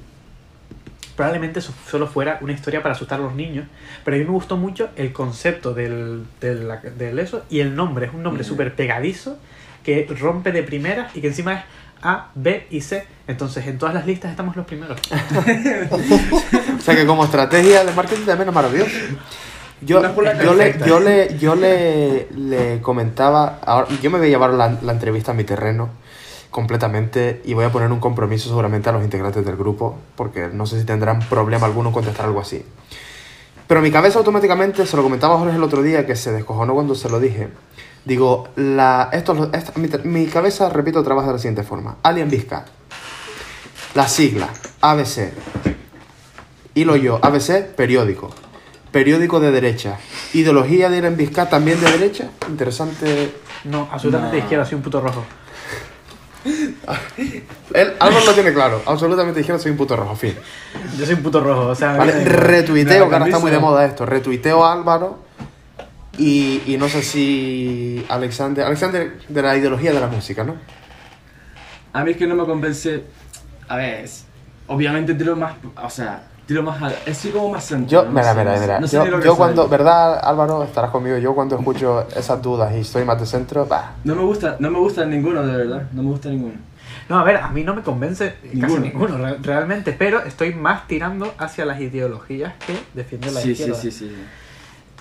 Probablemente eso solo fuera una historia para asustar a los niños, pero a mí me gustó mucho el concepto del, del, del eso y el nombre. Es un nombre Mm. súper pegadizo que rompe de primera y que encima es A, B y C. Entonces, en todas las listas estamos los primeros. O sea que como estrategia de marketing también es maravilloso. Yo, yo, le, yo, le, yo le, le comentaba, ahora, yo me voy a llevar la, la entrevista a mi terreno completamente y voy a poner un compromiso seguramente a los integrantes del grupo, porque no sé si tendrán problema alguno en contestar algo así. Pero mi cabeza automáticamente, se lo comentaba a Jorge el otro día, que se descojonó cuando se lo dije. Digo, la, esto, esta- mi, mi cabeza, repito, trabaja de la siguiente forma. Alien Vizca. La sigla, ABC. Hilo yo, ABC, periódico. Periódico de derecha. Ideología de Alien Vizca también de derecha. Interesante. No, absolutamente No. de izquierda, soy un puto rojo. Él, Álvaro lo tiene claro. Absolutamente dijeron soy un puto rojo. Fin. Yo soy un puto rojo, o sea... Vale, retuiteo, que ahora está muy de moda esto. Retuiteo a Álvaro. Y, y no sé si Alexander. Alexander de la ideología de la música, ¿no? A mí es que no me convence. A ver, es- obviamente tiro más. O sea, tiro más. A, es como más centro. Yo, ¿no? mira, mira, mira. no sé yo ni lo que yo soy. cuando, ¿verdad, Álvaro? Estarás conmigo. Yo cuando escucho esas dudas y estoy más de centro, bah, No me gusta, no me gusta ninguno, de verdad. No me gusta ninguno. No, a ver, a mí no me convence casi Ninguno. ninguno re- realmente, pero estoy más tirando hacia las ideologías que defienden la Sí, sí, izquierda. sí, sí.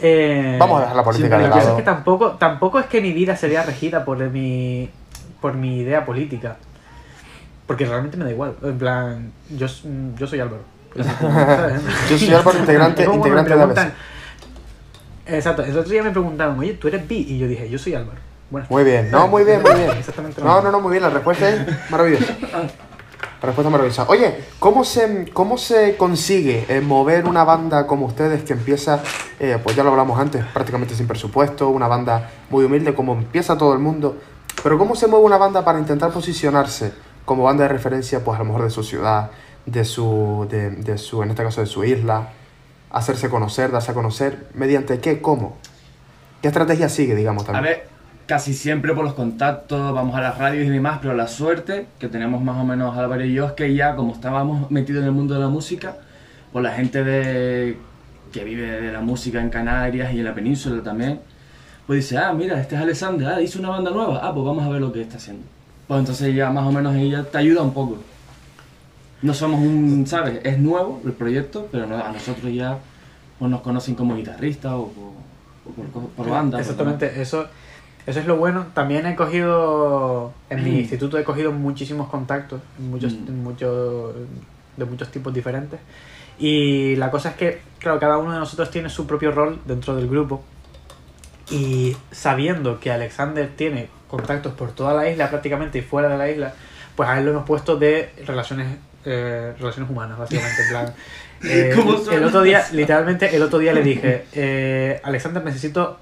Eh, vamos a dejar la política siempre de Lo que pasa es que tampoco, tampoco es que mi vida sería regida por mi, por mi idea política. Porque realmente me da igual. En plan, yo, yo soy Álvaro. ¿Sabes? Yo soy Álvaro, integrante, integrante de preguntan- ABC. Exacto, el otro día me preguntaron, oye, ¿tú eres bi? Y yo dije, yo soy Álvaro. Bueno, Muy bien, no, muy bien, muy bien. Exactamente No, no, no, muy bien, la respuesta es maravillosa. La respuesta es maravillosa. Oye, ¿cómo se, cómo se consigue eh, mover una banda como ustedes que empieza, eh, pues ya lo hablamos antes, prácticamente sin presupuesto, una banda muy humilde, como empieza todo el mundo? Pero ¿cómo se mueve una banda para intentar posicionarse como banda de referencia, pues a lo mejor de su ciudad, de su, de, de su en este caso de su isla, hacerse conocer, darse a conocer, mediante qué, cómo? ¿Qué estrategia sigue, digamos, A también? ver, casi siempre por los contactos, vamos a las radios y demás, pero la suerte que tenemos más o menos Álvaro y yo es que ya, como estábamos metidos en el mundo de la música, pues la gente de que vive de la música en Canarias y en la península también, pues dice, ah, mira, este es Alexander, ah, hizo una banda nueva, ah, pues vamos a ver lo que está haciendo. Pues entonces ya más o menos ella te ayuda un poco. No somos un, ¿sabes? Es nuevo el proyecto, pero no- a nosotros ya pues nos conocen como guitarristas o por, o por, co- por banda. por- Exactamente, eso, eso es lo bueno. También he cogido, en mi instituto he cogido muchísimos contactos, muchos, Mm. muchos, de muchos tipos diferentes. Y la cosa es que, claro, cada uno de nosotros tiene su propio rol dentro del grupo. Y sabiendo que Alexander tiene contactos por toda la isla prácticamente y fuera de la isla, pues a él lo hemos puesto de relaciones eh, relaciones humanas, básicamente. En plan, eh, ¿Cómo el otro día, literalmente, el otro día le dije, eh, Alexander, necesito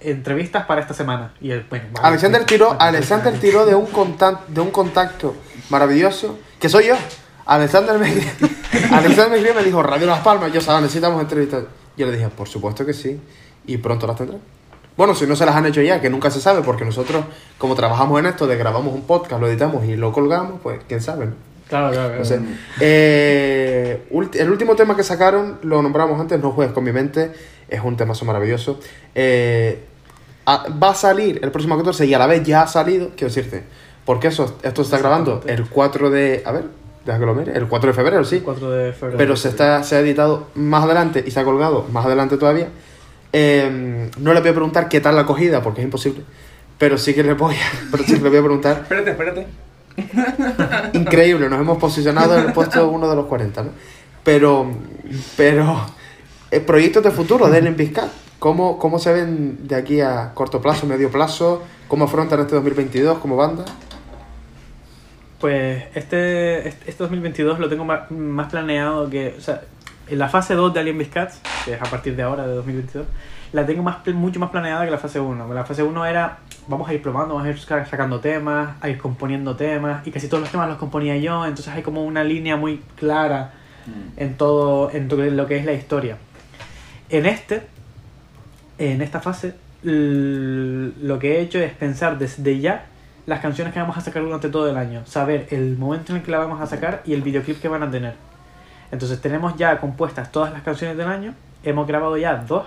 entrevistas para esta semana. Y él, bueno, vale, Alexander sí, tiró, vale, Alexander tiró de un contacto, de un contacto maravilloso, que soy yo. Alexander me, Alexander me escribió y me dijo, Radio Las Palmas, yo sabía, necesitamos entrevistas. Yo le dije, por supuesto que sí, y pronto las tendré. Bueno, si no se las han hecho ya, que nunca se sabe, porque nosotros, como trabajamos en esto, de grabamos un podcast, lo editamos y lo colgamos, pues quién sabe, ¿no? Claro, claro, sé. Eh, el último tema que sacaron, lo nombramos antes, No juegues con mi mente, es un temazo maravilloso. Eh, a- va a salir el próximo 14 y a la vez ya ha salido, quiero decirte, porque eso, esto se está grabando el 4 de... A ver, deja que lo mire, el 4 de febrero, sí. 4 de febrero. Pero se, está, se ha editado más adelante y se ha colgado más adelante todavía. Eh, no le voy a preguntar qué tal la acogida, porque es imposible. Pero sí que le voy a, pero sí que le voy a preguntar Espérate, espérate. increíble, nos hemos posicionado en el puesto uno de los 40, ¿no? Pero, pero, eh, proyectos de futuro de Ellen Vizcat, ¿cómo, ¿cómo se ven de aquí a corto plazo, medio plazo? ¿Cómo afrontan este 2022 como banda? Pues este, este este 2022 lo tengo más, más planeado que. O sea, en la fase 2 de Alien Biscats, que es a partir de ahora, de 2022, la tengo más, mucho más planeada que la fase 1. La fase 1 era. Vamos a ir probando, vamos a ir sa- sacando temas, a ir componiendo temas, y casi todos los temas los componía yo, entonces hay como una línea muy clara Mm. en todo en lo que es la historia. En este, en esta fase, lo que he hecho es pensar desde ya las canciones que vamos a sacar durante todo el año, saber el momento en el que la vamos a sacar y el videoclip que van a tener. Entonces tenemos ya compuestas todas las canciones del año, hemos grabado ya dos,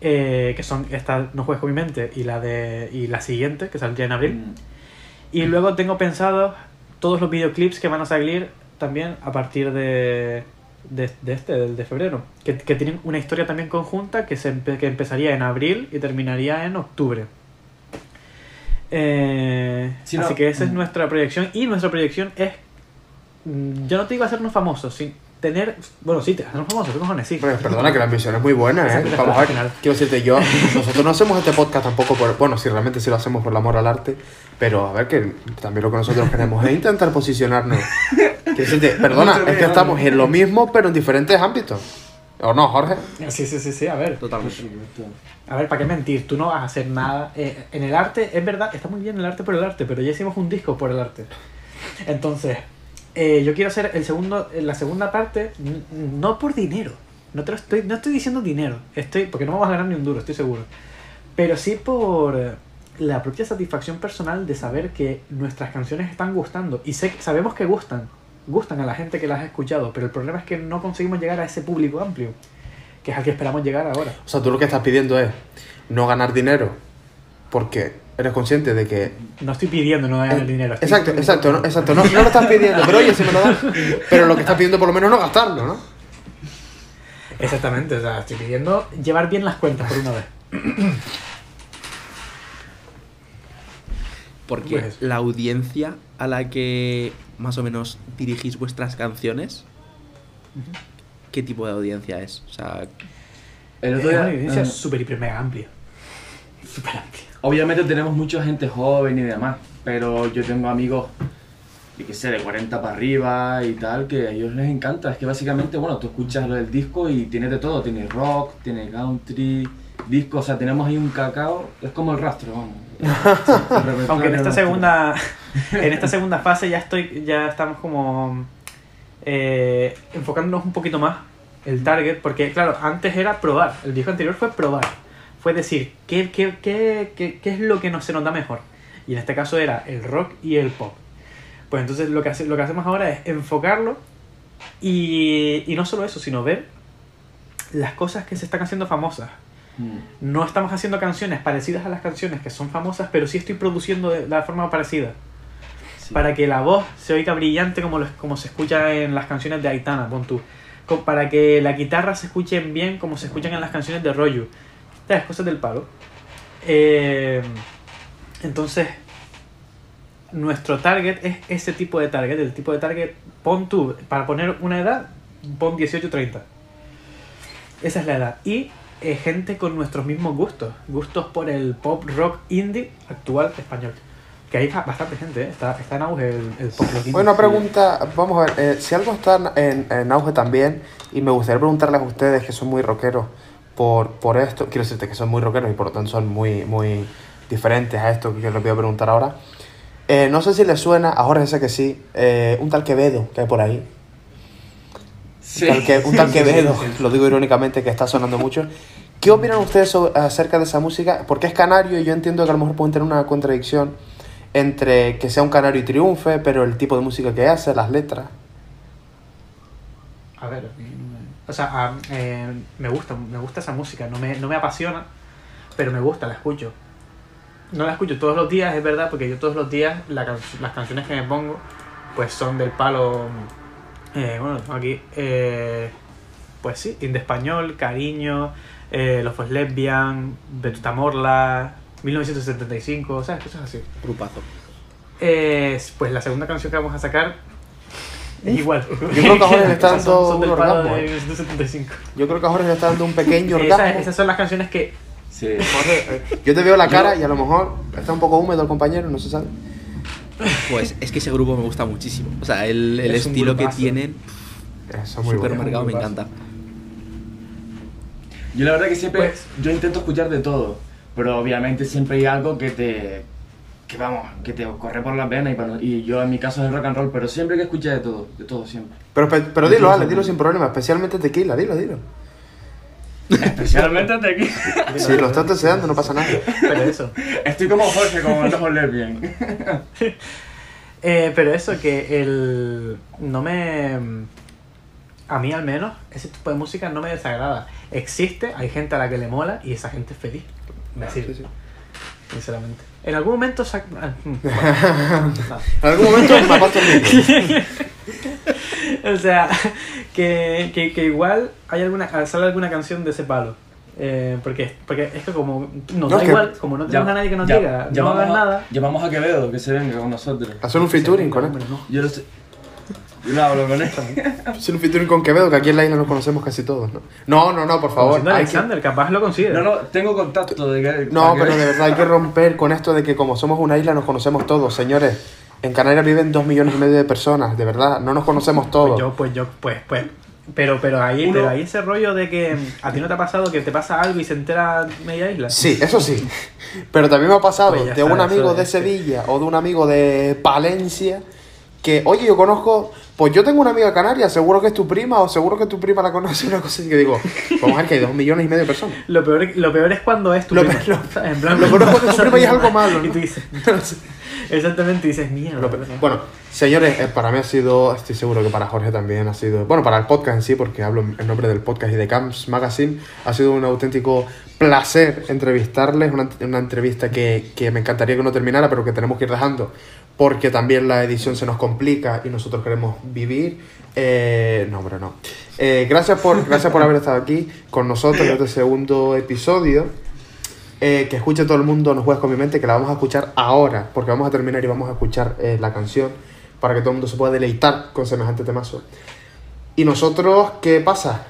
eh, que son esta No juegues con mi mente y la de y la siguiente, que saldría en abril. Mm. Y luego tengo pensado todos los videoclips que van a salir también a partir de, de, de este, del de febrero. Que, que tienen una historia también conjunta que, se empe- que empezaría en abril y terminaría en octubre. Eh, Sí, así que esa es mm. nuestra proyección. Y nuestra proyección es. mm, Yo no te digo hacernos famosos, sin tener. Bueno, sí, te hacernos famosos, ¿qué cojones? Sí. Perdona, que la ambición es muy buena, ¿eh? Exacto, Vamos a ver, final. quiero decirte yo, nosotros no hacemos este podcast tampoco por, bueno, si realmente sí lo hacemos por el amor al arte, pero a ver que también lo que nosotros queremos es intentar posicionarnos. Quiero decirte, perdona, es que estamos en lo mismo, pero en diferentes ámbitos. ¿O no, Jorge? Sí, sí, sí, sí, a ver. Totalmente. A ver, ¿para qué mentir? Tú no vas a hacer nada. eh, en el arte, es verdad, está muy bien el arte por el arte, pero ya hicimos un disco por el arte. Entonces, eh, yo quiero hacer el segundo, la segunda parte, no por dinero. No, te estoy, no estoy diciendo dinero, estoy, porque no vamos a ganar ni un duro, estoy seguro. Pero sí por eh, la propia satisfacción personal de saber que nuestras canciones están gustando. Y sé, sabemos que gustan, gustan a la gente que las ha escuchado, pero el problema es que no conseguimos llegar a ese público amplio, que es al que esperamos llegar ahora. O sea, tú lo que estás pidiendo es no ganar dinero, porque eres consciente de que... No estoy pidiendo no ganar el dinero. Exacto, exacto, no, exacto, no, no lo estás pidiendo, pero oye, si me lo das, pero lo que estás pidiendo por lo menos no gastarlo, ¿no? Exactamente, o sea, estoy pidiendo llevar bien las cuentas por una vez. Porque Pues- la audiencia a la que más o menos dirigís vuestras canciones, ¿qué tipo de audiencia es? O sea, El Es otro día, una evidencia eh, súper hiper mega amplia. Súper amplia. Obviamente tenemos mucha gente joven y demás, pero yo tengo amigos, yo qué sé, de 40 para arriba y tal, que a ellos les encanta. Es que básicamente, bueno, tú escuchas lo del disco y tiene de todo. Tiene rock, tiene country, disco, o sea, tenemos ahí un cacao, es como el rastro, vamos. Aunque en esta segunda en esta segunda fase ya estoy ya estamos como eh, enfocándonos un poquito más el target porque claro antes era probar el disco anterior fue probar fue decir qué, qué, qué, qué, qué es lo que nos se nos da mejor y en este caso era el rock y el pop pues entonces lo que hace, lo que hacemos ahora es enfocarlo y, y no solo eso sino ver las cosas que se están haciendo famosas Mm. no estamos haciendo canciones parecidas a las canciones que son famosas, pero sí estoy produciendo de la forma parecida. Sí. Para que la voz se oiga brillante como, lo- como se escucha en las canciones de Aitana, pon tú. Para que la guitarra se escuche bien como se escuchan en las canciones de Royu. Estas cosas del palo. Eh, entonces, nuestro target es ese tipo de target. El tipo de target, pon tú, para poner una edad, pon 18-30. Esa es la edad. Y eh, gente con nuestros mismos gustos. Gustos por el pop rock indie actual español. Que hay ba- bastante gente, ¿eh? está, está en auge el, pop rock indie. Bueno, pregunta, vamos a ver, eh, si algo está en, en auge también, y me gustaría preguntarles a ustedes que son muy rockeros por, por esto, quiero decirte que son muy rockeros y por lo tanto son muy, muy diferentes a esto que les voy a preguntar ahora. Eh, no sé si les suena, a Jorge sé que sí, eh, un tal Quevedo que hay por ahí. Sí. Tal que- un tal Quevedo, sí, sí. lo digo irónicamente que está sonando mucho. ¿Qué opinan ustedes sobre- acerca de esa música? Porque es canario y yo entiendo que a lo mejor pueden tener una contradicción entre que sea un canario y triunfe, pero el tipo de música que hace, las letras. A ver, o sea, a- eh, me gusta, me gusta esa música, no me, no me apasiona, pero me gusta, la escucho. No la escucho todos los días, es verdad, porque yo todos los días la can- las canciones que me pongo, pues son del palo, eh, bueno, aquí, eh, pues sí, Inde Español, Cariño, eh, Los Pues Lesbian, Betuta Morla, 1975, ¿sabes? Cosas así. grupazo. Eh, pues la segunda canción que vamos a sacar igual. Yo creo que ahora le está dando un orgasmo, de eh. 1975. Yo creo que a Jorge le está dando un pequeño orgasmo. esas son las canciones que Sí. Jorge, eh, yo te veo la cara y a lo mejor está un poco húmedo el compañero, no se sabe. Pues es que ese grupo me gusta muchísimo. O sea, el, el Es estilo que tienen, Eso es muy bueno. marcado, me encanta. Yo la verdad que siempre, Pues- yo intento escuchar de todo, pero obviamente siempre hay algo que te, que vamos, que te corre por las venas y, para- y yo en mi caso es el rock and roll, pero siempre hay que escuchar de todo, de todo siempre. Pero, pe- pero dilo, Ale, dilo sin problema, especialmente tequila, dilo, dilo. Especialmente de aquí. Si lo estás deseando, no pasa nada. Pero eso. Estoy como Jorge, como no oler bien. Eh, pero eso que el... No me... A mí al menos, ese tipo de música no me desagrada. Existe, hay gente a la que le mola y esa gente es feliz. Sí, sí. Sinceramente. En algún momento... sac- ah, mm, bueno, no. En algún momento. O sea, que, que, que igual hay alguna, sale alguna canción de ese palo. Eh, porque, porque es que como nos No, da que- igual, como no tenemos a nadie que nos Ya- diga, no llamamos hagas a- nada. Llamamos a Quevedo, que se venga con nosotros. Hacer un featuring con él. No. Yo lo. Yo lo hablo con él. Hacer un featuring con Quevedo, que aquí en la isla nos conocemos casi todos, ¿no? No, no, no, por favor. Hay que- Alexander, capaz lo consigue. No, no, tengo contacto de que. No, que- pero de verdad hay que romper con esto de que como somos una isla nos conocemos todos, señores. En Canarias viven dos millones y medio de personas, de verdad, no nos conocemos todos. Pues yo, pues yo, pues, pues. Pero, pero ahí, Uno- pero ahí ese rollo de que a ti no te ha pasado que te pasa algo y se entera media isla. Sí, eso sí. Pero también me ha pasado Pues de está, un amigo de es- Sevilla o de un amigo de Palencia que, oye, yo conozco, pues yo tengo una amiga canaria, seguro que es tu prima o seguro que tu prima la conoce, una cosa así que digo, vamos a ver que hay dos millones y medio de personas. Lo peor, lo peor es cuando es tu Lo prima. peor- ¿sabes? En plan, lo peor es cuando es tu prima y es algo malo, Y tú dices, exactamente, dices, mierda. Lo pe- Bueno, señores, eh, para mí ha sido, estoy seguro que para Jorge también ha sido, bueno, para el podcast en sí, porque hablo en nombre del podcast y de Camps Magazine, ha sido un auténtico placer entrevistarles, una, una entrevista que, que me encantaría que no terminara, pero que tenemos que ir dejando, porque también la edición se nos complica y nosotros queremos vivir. Eh, no, hombre, no. Eh, gracias, por, gracias por haber estado aquí con nosotros en este segundo episodio. Eh, que escuche todo el mundo No Juegues con mi mente, que la vamos a escuchar ahora, porque vamos a terminar y vamos a escuchar eh, la canción para que todo el mundo se pueda deleitar con semejante temazo. Y nosotros, ¿qué pasa?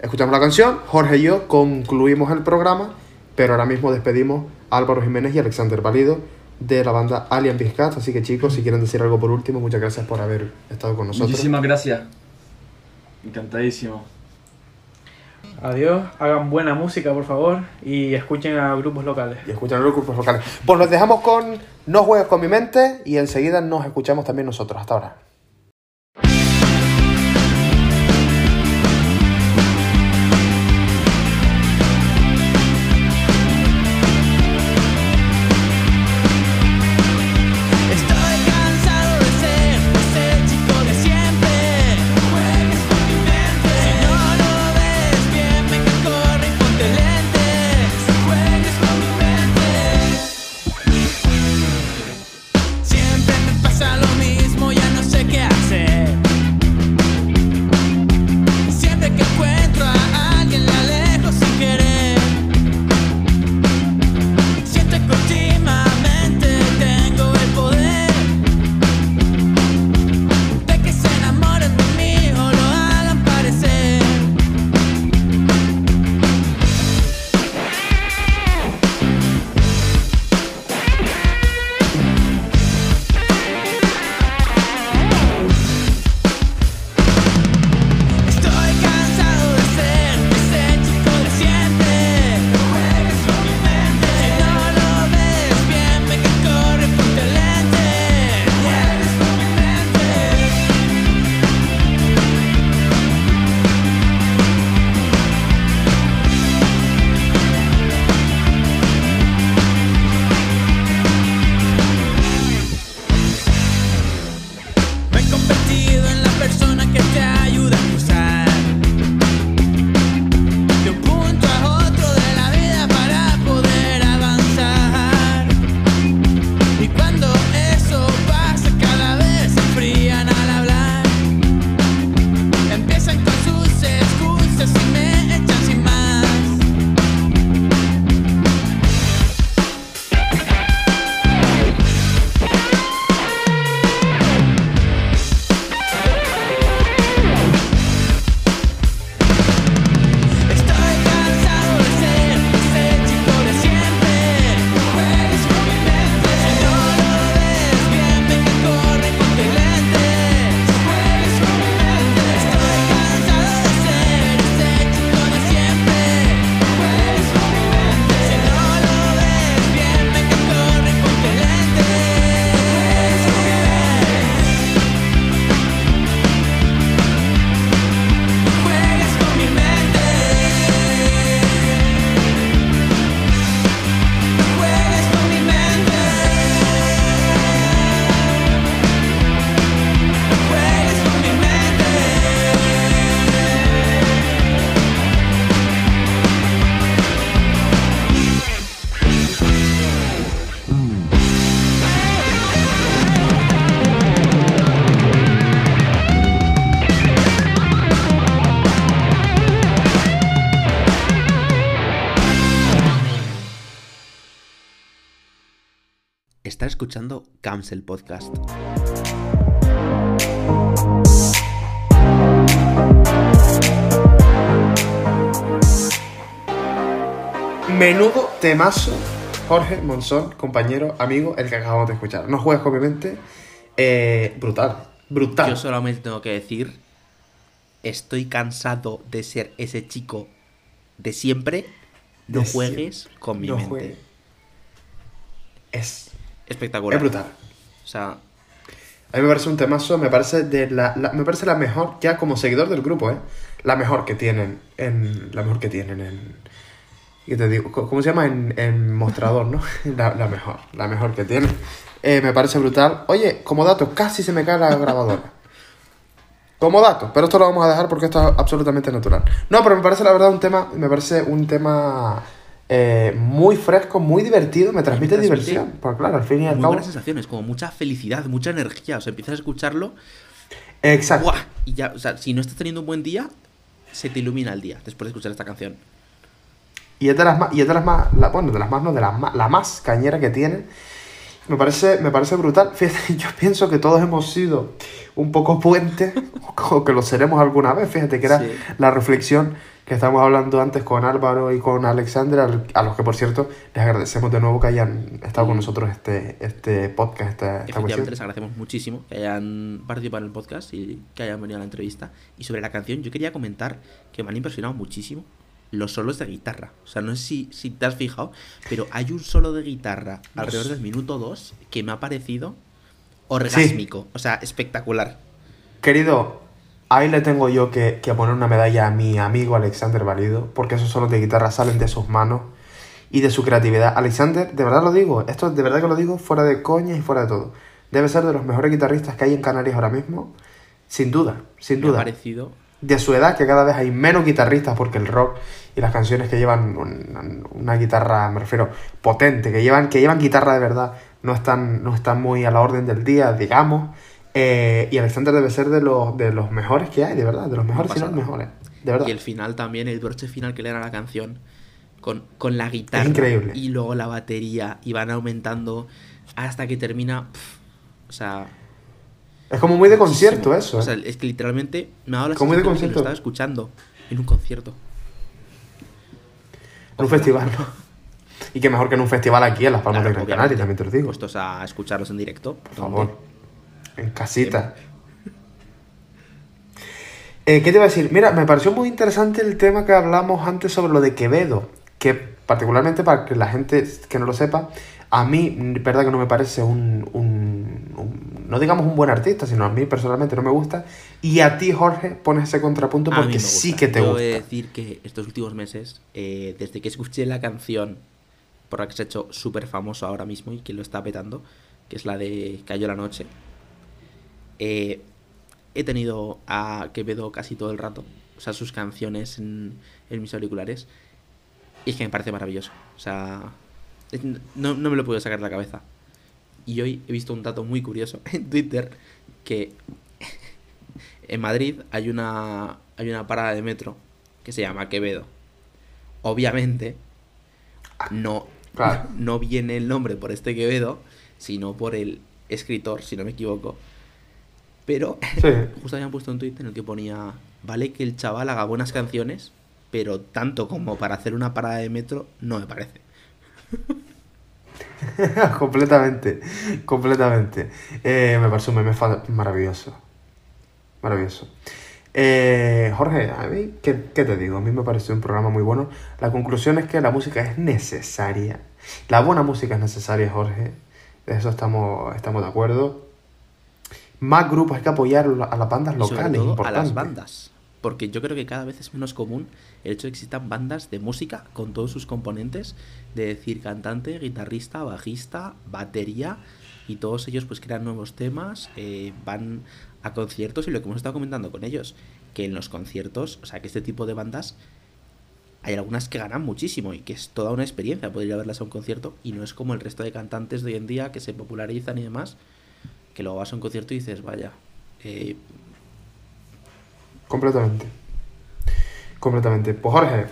Escuchamos la canción, Jorge y yo concluimos el programa, pero ahora mismo despedimos a Álvaro Jiménez y Alexander Valido de la banda Alien Biscat. Así que chicos, si quieren decir algo por último, muchas gracias por haber estado con nosotros. Muchísimas gracias. Encantadísimo. Adiós, hagan buena música, por favor, y escuchen a grupos locales. Y escuchan los grupos locales. Pues nos dejamos con No Juegues con mi mente y enseguida nos escuchamos también nosotros. Hasta ahora. Escuchando Cancel Podcast. Menudo temazo, Jorge Monzón, compañero, amigo, el que acabamos de escuchar. No juegues con mi mente. Eh, brutal, brutal. Yo solamente tengo que decir, estoy cansado de ser ese chico de siempre. No De juegues con mi No mente. Es, Espectacular. es brutal. O sea, A mí me parece un temazo, me parece de la, la- me parece la mejor, ya como seguidor del grupo, ¿eh? La mejor que tienen en. La mejor que tienen en. ¿Qué te digo? ¿Cómo se llama? En, en mostrador, ¿no? La, la mejor, la mejor que tienen. Eh, me parece brutal. Oye, como dato, casi se me cae la grabadora. Como dato, pero esto lo vamos a dejar porque esto es absolutamente natural. No, pero me parece la verdad un tema, me parece un tema eh, muy fresco, muy divertido, me transmite, transmite diversión. Porque claro, al fin y al muy cabo. buenas sensaciones, como mucha felicidad, mucha energía. O sea, empiezas a escucharlo Exacto. ¡buah! y ya, o sea, si no estás teniendo un buen día, se te ilumina el día después de escuchar esta canción. Y es de las más, y es de las más, la- bueno, de las más, no, de las más, la más cañera que tiene. Me parece, me parece brutal. Fíjate, yo pienso que todos hemos sido un poco puentes, o que lo seremos alguna vez. Fíjate que era Sí. la reflexión que estábamos hablando antes con Álvaro y con Alexander, al- a los que por cierto les agradecemos de nuevo que hayan estado con nosotros este, este podcast, esta, esta cuestión. les agradecemos muchísimo que hayan participado en el podcast y que hayan venido a la entrevista. Y sobre la canción, yo quería comentar que me han impresionado muchísimo los solos de guitarra. O sea, no sé si, si te has fijado, pero hay un solo de guitarra alrededor del minuto 2 que me ha parecido orgásmico. O sea, espectacular. Querido, ahí le tengo yo que, que poner una medalla a mi amigo Alexander Valido, porque esos solos de guitarra salen de sus manos y de su creatividad. Alexander, de verdad lo digo, esto de verdad que lo digo fuera de coña y fuera de todo. Debe ser de los mejores guitarristas que hay en Canarias ahora mismo, sin duda, sin Me ha duda. parecido De su edad, que cada vez hay menos guitarristas, porque el rock y las canciones que llevan un- una guitarra, me refiero, potente, que llevan, que llevan guitarra de verdad, no están, no están muy a la orden del día, digamos. Eh, y Alexander debe ser de los, de los mejores que hay, de verdad, de los mejores, si no los mejores. De verdad. Y el final también, el broche final que le dan a la canción, con, con la guitarra increíble. y luego la batería, y van aumentando hasta que termina. o sea. Es como muy de concierto eso, O sea, ¿eh? es que literalmente me ha dado la Como de sensación de que lo concierto. estaba escuchando en un concierto. En un festival, ¿no? Y que mejor que en un festival aquí en Las Palmas Claro, de Gran Canaria, también te lo digo. Puestos a escucharlos en directo. Por favor. En casita. Eh, ¿Qué te iba a decir? Mira, me pareció muy interesante el tema que hablamos antes sobre lo de Quevedo. Que particularmente para que la gente que no lo sepa, a mí, verdad que no me parece un, un- un- no digamos un buen artista, sino a mí personalmente no me gusta. Y a ti, Jorge, pones ese contrapunto porque sí que te Yo gusta. he de decir que estos últimos meses, eh, desde que escuché la canción por la que se ha hecho súper famoso ahora mismo y que lo está petando, que es la de Cayó la noche, eh, he tenido a Quevedo casi todo el rato, o sea, sus canciones en, en mis auriculares, y es que me parece maravilloso. O sea, no, no me lo puedo sacar de la cabeza. Y hoy he visto un dato muy curioso en Twitter que en Madrid hay una, hay una parada de metro que se llama Quevedo. Obviamente, no, Claro. no viene el nombre por este Quevedo, sino por el escritor, si no me equivoco. Pero Sí. justo habían puesto un tweet en el que ponía, vale que el chaval haga buenas canciones, pero tanto como para hacer una parada de metro, no me parece. completamente, completamente. Eh, me parece un meme maravilloso. Maravilloso. Eh, Jorge, a mí, ¿qué, qué te digo? A mí me pareció un programa muy bueno. La conclusión es que la música es necesaria. La buena música es necesaria, Jorge. De eso estamos, estamos de acuerdo. Más grupos, hay que apoyar a las bandas sobre locales, todo a las bandas. Porque yo creo que cada vez es menos común el hecho de que existan bandas de música con todos sus componentes, de decir cantante, guitarrista, bajista, batería, y todos ellos pues crean nuevos temas, eh, van a conciertos y lo que hemos estado comentando con ellos, que en los conciertos, o sea que este tipo de bandas hay algunas que ganan muchísimo y que es toda una experiencia poder ir a verlas a un concierto y no es como el resto de cantantes de hoy en día que se popularizan y demás, que luego vas a un concierto y dices, vaya, eh, Completamente. Completamente. Pues Jorge,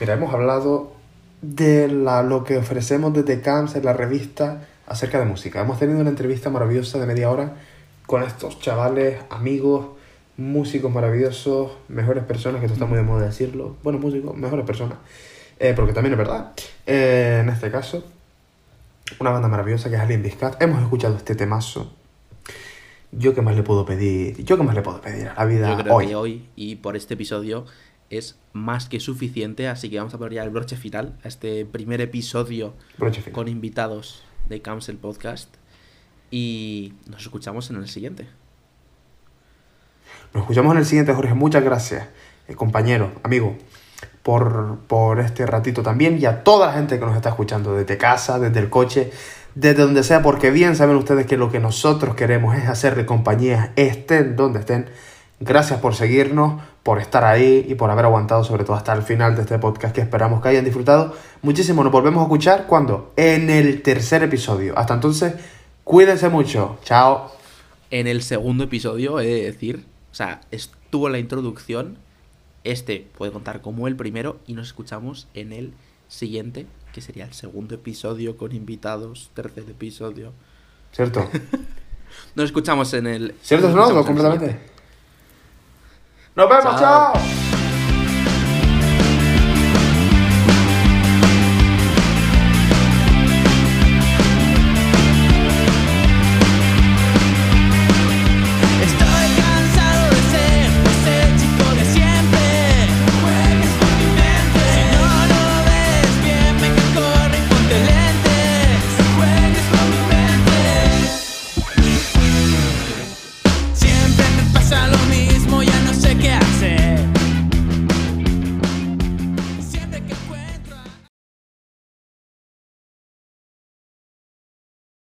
mira, hemos hablado de la, lo que ofrecemos desde Camps en la revista acerca de música. Hemos tenido una entrevista maravillosa de media hora con estos chavales, amigos, músicos maravillosos, mejores personas, que esto está muy de moda decirlo. Bueno, músicos, mejores personas. Eh, porque también es verdad. Eh, en este caso, una banda maravillosa que es Alien Discat. Hemos escuchado este temazo. Yo qué más le puedo pedir. Yo qué más le puedo pedir a la vida Yo creo hoy. que hoy y por este episodio es más que suficiente, así que vamos a poner ya el broche final a este primer episodio con invitados de Council Podcast y nos escuchamos en el siguiente. Nos escuchamos en el siguiente, Jorge. Muchas gracias, eh, compañero, amigo, por, por este ratito también y a toda la gente que nos está escuchando desde casa, desde el coche, desde donde sea, porque bien saben ustedes que lo que nosotros queremos es hacerle compañía, estén donde estén. Gracias por seguirnos, por estar ahí y por haber aguantado sobre todo hasta el final de este podcast que esperamos que hayan disfrutado muchísimo. Nos volvemos a escuchar cuando? En el tercer episodio. Hasta entonces, cuídense mucho. Chao. En el segundo episodio, he de decir, o sea, estuvo la introducción, este puede contar como el primero y nos escuchamos en el siguiente, que sería el segundo episodio con invitados, tercer episodio. ¿Cierto? Nos escuchamos en el... ¿Cierto, no? el completamente. Nos vemos, Chao. chao.